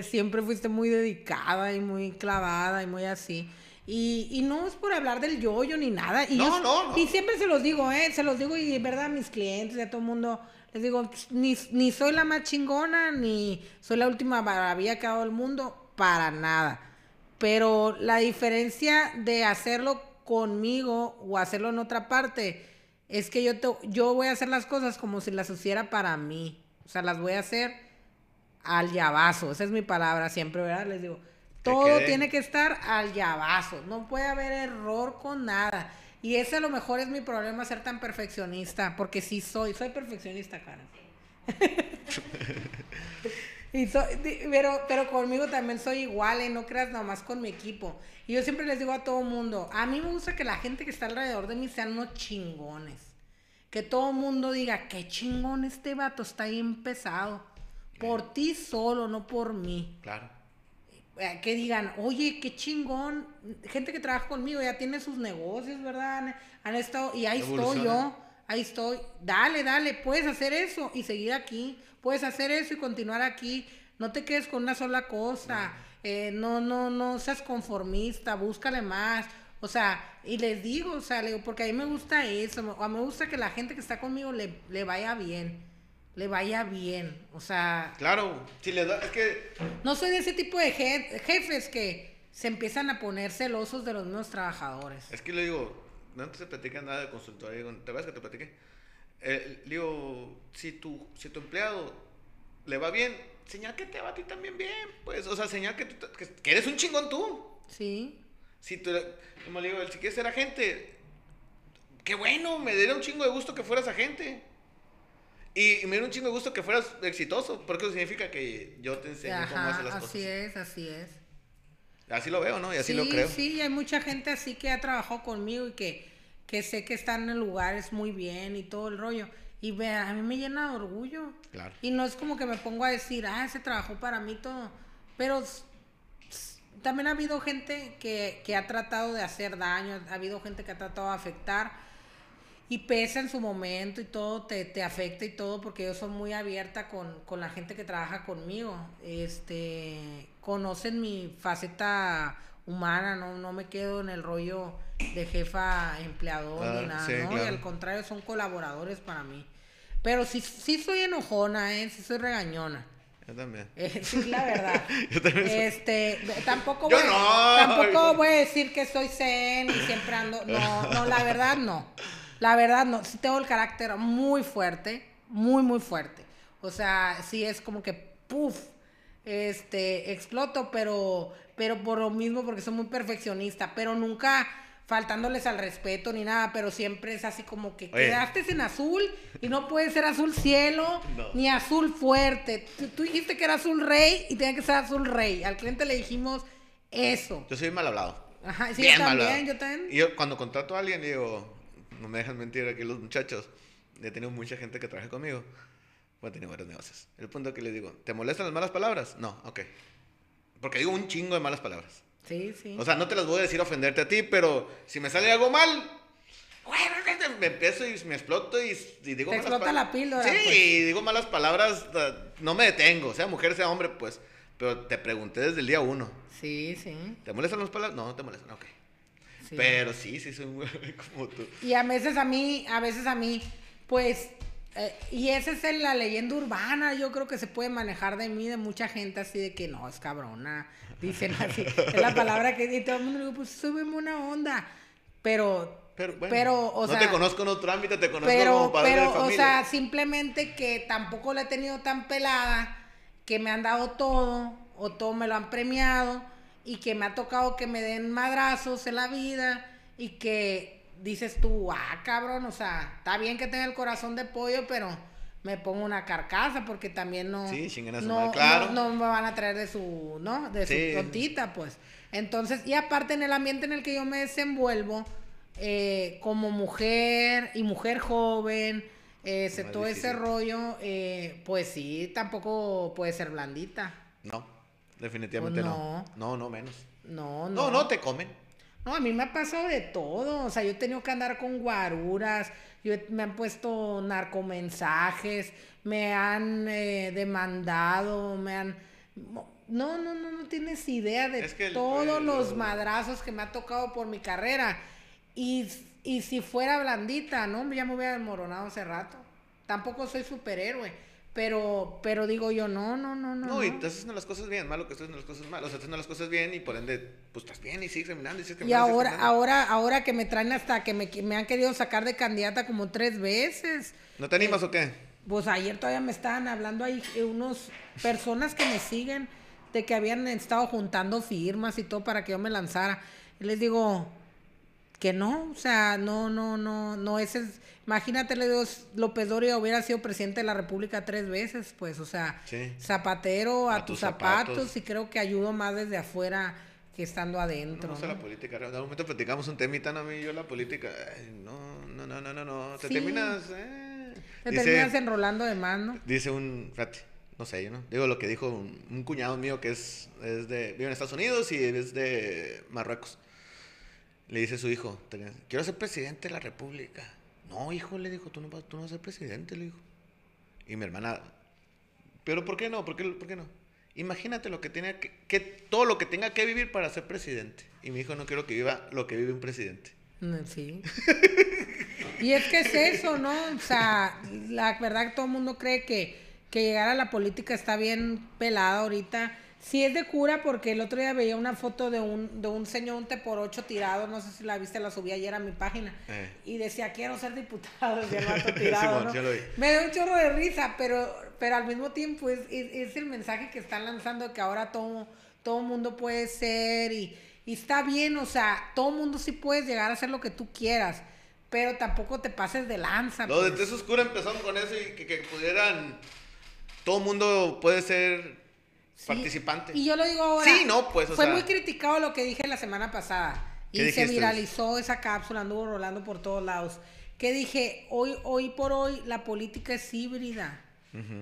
siempre fuiste muy dedicada y muy clavada y muy así. Y, y no es por hablar del yoyo ni nada. Y no, no, no. Y siempre se los digo, ¿eh? Se los digo y verdad a mis clientes a todo el mundo les digo, ni, ni soy la más chingona, ni soy la última maravilla que ha dado el mundo, para nada. Pero la diferencia de hacerlo conmigo o hacerlo en otra parte es que yo, te, yo voy a hacer las cosas como si las hiciera para mí. O sea, las voy a hacer al llavazo. Esa es mi palabra siempre, ¿verdad? Les digo, todo tiene que estar al llavazo. No puede haber error con nada. Y ese a lo mejor es mi problema, ser tan perfeccionista. Porque sí soy, soy perfeccionista, cara. Y pero, pero conmigo también soy igual, ¿eh? no creas nada más con mi equipo. Y yo siempre les digo a todo mundo, a mí me gusta que la gente que está alrededor de mí sean unos chingones. Que todo mundo diga, qué chingón este vato, está bien pesado. Por ti solo, no por mí. Claro. Eh, que digan, oye, qué chingón. Gente que trabaja conmigo ya tiene sus negocios, ¿verdad? Han, estado, y ahí estoy yo ahí estoy, dale, dale, puedes hacer eso y seguir aquí, puedes hacer eso y continuar aquí, no te quedes con una sola cosa, eh, no, no, no seas conformista, búscale más, o sea, y les digo, o sea, le digo, porque a mí me gusta eso, me, me gusta que la gente que está conmigo le, le vaya bien, le vaya bien, o sea... Claro, si le da, es que... No soy de ese tipo de jefes que se empiezan a poner celosos de los nuevos trabajadores. Es que le digo, no te platica nada de consultoría, ¿te acuerdas que te platiqué? Eh, digo, si tu, si tu empleado le va bien, señal que te va a ti también bien, pues, o sea, señal que, que, eres un chingón tú. Sí. Si tú, como le digo, si quieres ser agente, qué bueno, me daría un chingo de gusto que fueras agente. Y, me daría un chingo de gusto que fueras exitoso, porque eso significa que yo te enseño cómo hacer las cosas. Así es, así es. Así lo veo, ¿no? Y así lo creo. Sí, hay mucha gente así que ha trabajado conmigo y que, que sé que están en lugares muy bien y todo el rollo. Y ve, a mí me llena de orgullo. Claro. Y no es como que me pongo a decir, ah, ese trabajó para mí todo. Pero también ha habido gente que, que ha tratado de hacer daño, ha habido gente que ha tratado de afectar y pesa en su momento y todo, te, te afecta y todo, porque yo soy muy abierta con, con, la gente que trabaja conmigo. Este, conocen mi faceta humana, no, no me quedo en el rollo de jefa empleador ni nada, ¿no? Y al contrario, son colaboradores para mí. Pero sí, sí soy enojona, ¿eh? Sí soy regañona. Yo también. Eh, sí, la verdad. Yo también Este, tampoco Yo voy, no. tampoco voy a decir que soy zen y siempre ando. No, no, la verdad no. La verdad, no, sí tengo el carácter muy fuerte, muy, muy fuerte. O sea, sí es como que, puff, este, exploto, pero, pero por lo mismo, porque soy muy perfeccionista, pero nunca faltándoles al respeto ni nada, pero siempre es así como que quedaste en azul y no puede ser azul cielo ni azul fuerte. Tú, dijiste que era azul rey y tenía que ser azul rey. Al cliente le dijimos eso. Yo soy mal hablado. Ajá, sí, Bien yo también, malo. yo también. Y yo cuando contrato a alguien, digo, no me dejan mentir aquí los muchachos. He tenido mucha gente que trabaja conmigo. Bueno, he tenido varios negocios. El punto que les digo, ¿te molestan las malas palabras? No, ok. Porque digo un chingo de malas palabras. Sí, sí. O sea, no te las voy a decir ofenderte a ti, pero si me sale algo mal, me empiezo y me exploto y, y digo Te malas explota la píldora, Sí, pues. y digo malas palabras, no me detengo, sea mujer, sea hombre, pues. Pero te pregunté desde el día uno. Sí, sí. ¿Te molestan las palabras? No, no te molestan, ok. sí. Pero sí, sí, soy muy como tú. Y a veces a mí, a veces a mí, pues, eh, y esa es el- la leyenda urbana, yo creo que se puede manejar de mí, de mucha gente así de que no, es cabrona, dicen así, es la palabra que y todo el mundo digo, pues súbeme una onda, pero, Pero bueno, pero, o no sea, te conozco en otro ámbito, te conozco pero, como padre de pero, o familia. sea, simplemente que tampoco la he tenido tan pelada, que me han dado todo, o todo me lo han premiado, y que me ha tocado que me den madrazos en la vida, y que dices tú, ah, cabrón, o sea, está bien que tenga el corazón de pollo, pero me pongo una carcasa, porque también no, Sí, no, claro. no, no me van a traer de su, ¿no? De Sí. su tontita, pues. Entonces, y aparte en el ambiente en el que yo me desenvuelvo, eh, como mujer y mujer joven, eh, se- Más todo ese rollo, eh, pues sí, tampoco puede ser blandita. No, definitivamente Pues no. No, no, menos. No, No, no. no, te comen. No, a mí me ha pasado de todo. O sea, yo he tenido que andar con guaruras, yo me han puesto narcomensajes, me han eh, demandado, me han... No, no, no, no tienes idea de Es que el- todos el- los madrazos que me ha tocado por mi carrera. Y, y si fuera blandita, ¿no? Ya me hubiera desmoronado hace rato. Tampoco soy superhéroe. Pero, pero digo yo, no, no, no, no. No, y estás haciendo las cosas bien, malo que estás haciendo las cosas mal. O sea, estás haciendo las cosas bien y por ende, pues estás bien y sigues caminando y sigues Y caminando. ahora, sigues caminando. ahora, ahora que me traen hasta que me, me han querido sacar de candidata como tres veces. ¿No te animas o qué? Pues ayer todavía me estaban hablando ahí eh, unos personas que me siguen de que habían estado juntando firmas y todo para que yo me lanzara. Y les digo que no, o sea, no, no, no, no, ese es, imagínate, le digo, López Doria hubiera sido presidente de la República tres veces, pues, o sea, Sí. zapatero a, A tus zapatos, zapatos. y creo que ayudo más desde afuera que estando No adentro. gusta ¿no? la política. De momento platicamos un temita, no, a mí yo la política. ay, no, no, no, no, no, no. Te Sí. terminas. eh. Te Dice- terminas enrolando de más, ¿no? Dice un, fíjate, no sé, yo no, digo lo que dijo un, un cuñado mío que es, es de, vive en Estados Unidos y es de Marruecos. Le dice a su hijo, "Te- quiero ser presidente de la república. No, hijo, le dijo, tú no, vas- tú no vas a ser presidente, le dijo. Y mi hermana, pero ¿por qué no? ¿Por qué, por qué no? Imagínate lo que tenga que, que, todo lo que tenga que vivir para ser presidente. Y mi hijo no quiero que viva lo que vive un presidente. Mm, Sí. y es que es eso, ¿no? O sea, la verdad que todo el mundo cree que, que llegar a la política está bien pelada ahorita. Sí es de cura porque el otro día veía una foto de un, de un señor un te por ocho tirado, no sé si la viste, la subí ayer a mi página. Eh. Y decía, quiero ser diputado, decía el vato tirado. Me dio un chorro de risa, pero, pero al mismo tiempo es, es, es el mensaje que están lanzando que ahora todo, todo mundo puede ser y, y está bien, o sea, todo mundo sí puedes llegar a hacer lo que tú quieras, pero tampoco te pases de lanza. Lo de pues. Tez Oscura empezaron con eso y que, que pudieran. Todo mundo puede ser Sí, participante. Y yo lo digo ahora. Sí, no, pues, o Fue sea- muy criticado lo que dije la semana pasada. Y ¿Qué se viralizó esa cápsula, anduvo rolando por todos lados. Que dije, hoy, hoy por hoy la política es híbrida.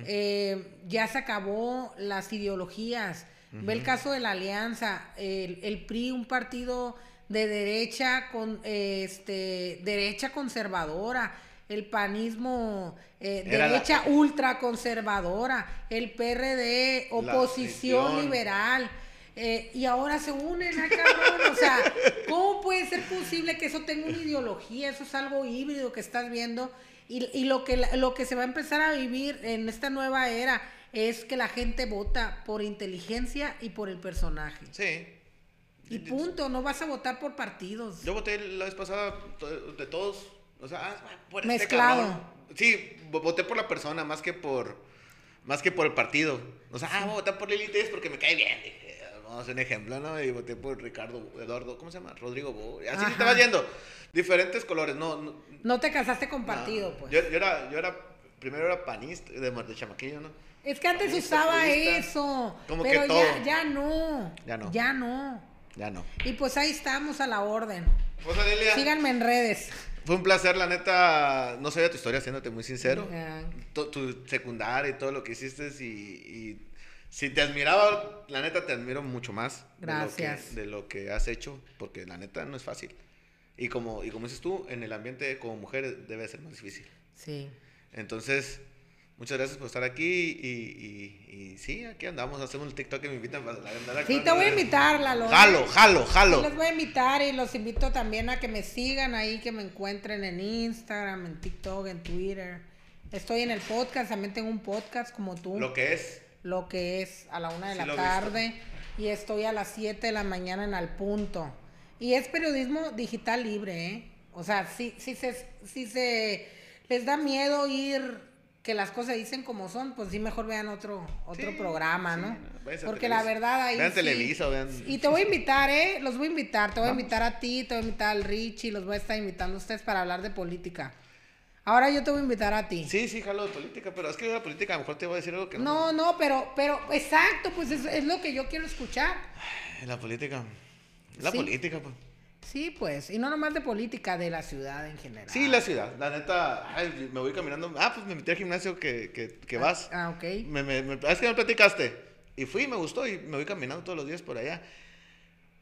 Eh, ya se acabó las ideologías. Ve el caso de la alianza, el, el PRI, un partido de derecha con eh, este derecha conservadora, el panismo eh, la- derecha ultra conservadora, el PRD oposición liberal. eh, y ahora se unen, ah, cabrón. O sea, ¿cómo puede ser posible que eso tenga una ideología? Eso es algo híbrido que estás viendo. Y, y lo, que, la- lo que se va a empezar a vivir en esta nueva era es que la gente vota por inteligencia y por el personaje. Sí. Y punto, no vas a votar por partidos. Yo voté la vez pasada de todos. O sea, ah, por Mezclado. Este cabrón. sí, vo- voté por la persona más que por. Más que por el partido. O sea, ah, voy a votar por Lili Telles porque me cae bien. Vamos a hacer un ejemplo, ¿no? Y voté por Ricardo, Eduardo, ¿cómo se llama? Rodrigo Bo. Así Ajá. te vas yendo. Diferentes colores, no. no No te casaste con no. partido, pues. Yo, yo era, yo era. Primero era panista, de, de chamaquillo, ¿no? Es que antes Panista, usaba eso. Como que pero todo. ya, ya no. Ya no. Ya no. Ya no. Y pues ahí estamos a la orden. Síganme en redes. Fue un placer, la neta. No sabía tu historia, siéndote muy sincero. Tu, tu, secundaria y todo lo que hiciste. Y, y, si te admiraba, la neta te admiro mucho más. Gracias. De lo, que, de lo que has hecho, porque la neta no es fácil. Y como, y como dices tú, en el ambiente como mujer debe ser más difícil. Sí. Entonces, Muchas gracias por estar aquí y, y, sí, aquí andamos, hacemos el TikTok que me invitan para andar Sí, te voy a invitar, Lalo. Jalo, jalo, jalo. Sí, les voy a invitar y los invito también a que me sigan ahí, que me encuentren en Instagram, en TikTok, en Twitter. Estoy en el podcast, también tengo un podcast como tú. Lo que es. Lo que es a la una de la tarde y estoy a las 7 de la mañana en Al Punto. Y es periodismo digital libre, ¿eh? O sea, sí, sí, se, sí se les da miedo ir que las cosas dicen como son, pues sí mejor vean otro otro programa, ¿no? Porque la verdad ahí vean Televisa, vean Y te voy a invitar, ¿eh? Los voy a invitar, te voy a invitar a ti, te voy a invitar al Richie, los voy a estar invitando a ustedes para hablar de política. Ahora yo te voy a invitar a ti. Sí, sí, jalo de política, pero es que la política a lo mejor te voy a decir algo que no. No, no, pero pero exacto, pues es, es lo que yo quiero escuchar. La política. La política, pues. Sí, pues, y no nomás de política, de la ciudad en general. Sí, la ciudad, la neta, ay, me voy caminando, ah, pues me metí al gimnasio que, que, que vas. Ah, ok. Me, me, es que me platicaste, y fui, me gustó, y me voy caminando todos los días por allá.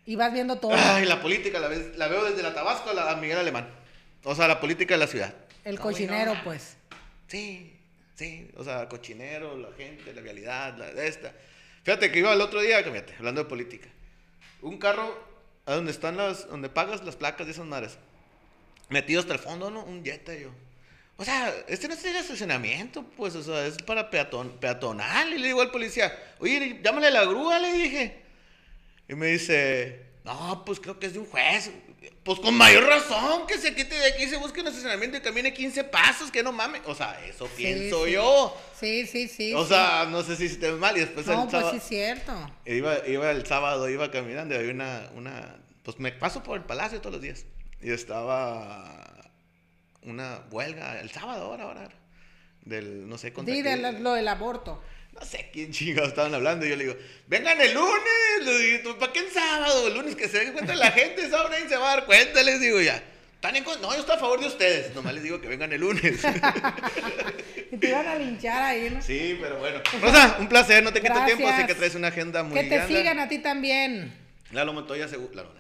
Y vas viendo todo. Ay, la política, la, ves, la veo desde la Tabasco a la Miguel Alemán. O sea, la política de la ciudad. El cochinero, pues. Sí, sí, o sea, el cochinero, la gente, la realidad, la de esta. Fíjate que iba el otro día, fíjate, hablando de política. Un carro a donde están las, donde pagas las placas de esas madres. Metido hasta el fondo, ¿no? Un Jetta yo. O sea, este no es el estacionamiento, pues, o sea, es para peatón, peatonal. Y le digo al policía, oye, llámale a la grúa, le dije. Y me dice, no, pues creo que es de un juez. Pues con mayor razón que se quite de aquí, se busque un estacionamiento y camine 15 pasos, que no mames. O sea, eso pienso yo. Sí, sí, sí. O sea, no sé si te mal. Y después no, pues sí cierto. Iba, iba el sábado, iba caminando y había una, una. Pues me paso por el palacio todos los días. Y estaba una huelga el sábado, ahora, ahora. Del, no sé, contra Sí, de lo del aborto no sé quién chingados estaban hablando. Y yo le digo, vengan el lunes. Le digo, ¿para qué el sábado? El lunes que se den cuenta la gente, ¿saben? Nadie se va a dar cuenta, les digo ya. ¿Están en no, yo estoy a favor de ustedes. Nomás les digo que vengan el lunes. y te iban a linchar ahí, ¿no? Sí, pero bueno. Rosa, un placer, no te quito tiempo, sé que traes una agenda muy Que te sigan a ti también. Lalo Montoya, seguro. Lalo,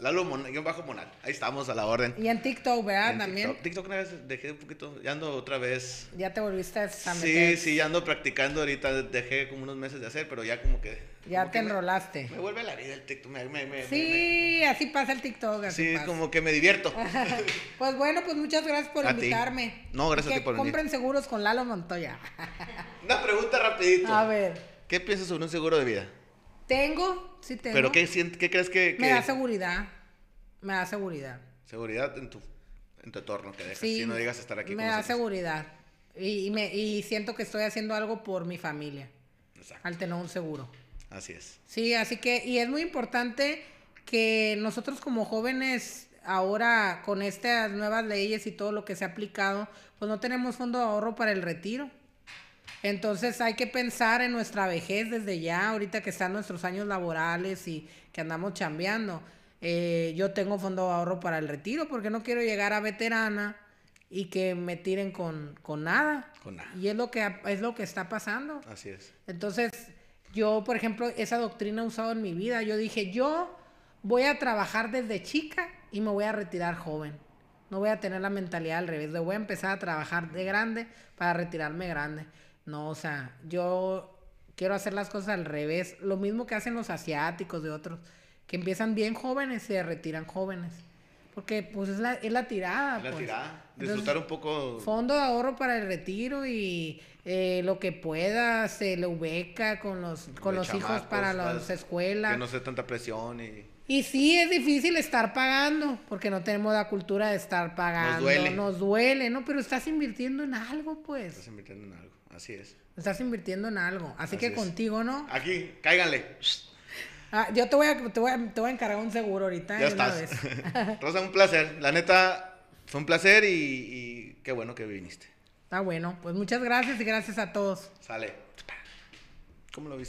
Lalo Mon yo bajo Monal. Ahí estamos a la orden. Y en TikTok, ¿verdad? También. TikTok, una vez dejé un poquito. Ya ando otra vez. Ya te volviste a meter. Sí, sí, ya ando practicando ahorita. Dejé como unos meses de hacer, pero ya como que. Ya te enrolaste. Me, vuelve la vida el TikTok. Me, sí, así pasa el TikTok. Así sí, como que me divierto. pues bueno, pues muchas gracias por invitarme. No, gracias a ti por venir. Compren seguros con Lalo Montoya. una pregunta rapidito. A ver. ¿Qué piensas sobre un seguro de vida? Tengo, sí tengo. ¿Pero qué, qué crees que, Me da seguridad. Me da seguridad. Seguridad en tu, en tu entorno que dejas. si no digas estar aquí Me da seguridad. Y, me, y siento que estoy haciendo algo por mi familia. Exacto. Al tener un seguro. Así es. Sí, así que, y es muy importante que nosotros como jóvenes, ahora con estas nuevas leyes y todo lo que se ha aplicado, pues no tenemos fondo de ahorro para el retiro. Entonces hay que pensar en nuestra vejez desde ya, ahorita que están nuestros años laborales y que andamos chambeando. Eh, yo tengo fondo de ahorro para el retiro porque no quiero llegar a veterana y que me tiren con, nada. Con nada. Y es lo que es lo que está pasando. Así es. Entonces, yo, por ejemplo, esa doctrina he usado en mi vida. Yo dije, yo voy a trabajar desde chica y me voy a retirar joven. No voy a tener la mentalidad al revés. De voy a empezar a trabajar de grande para retirarme grande. No, o sea, yo quiero hacer las cosas al revés. Lo mismo que hacen los asiáticos de otros, que empiezan bien jóvenes y se retiran jóvenes. Porque pues es la, es la tirada. la pues. tirada. Disfrutar un poco. Fondo de ahorro para el retiro y eh, lo que pueda, se le ubeca con los, con los hijos para las escuelas. Que no sea tanta presión y... Y sí, es difícil estar pagando, porque no tenemos la cultura de estar pagando. Nos duele. Nos duele, ¿no? Pero estás invirtiendo en algo, pues. Estás invirtiendo en algo. Así es. Estás invirtiendo en algo. Así, que contigo, ¿no? Aquí, cáiganle. Ah, yo te voy, a, te, voy a, te voy a encargar un seguro ahorita. Ya estás. Rosa, un placer. La neta, fue un placer y, y, qué bueno que viniste. Está bueno. Pues muchas gracias y gracias a todos. Sale. ¿Cómo lo viste?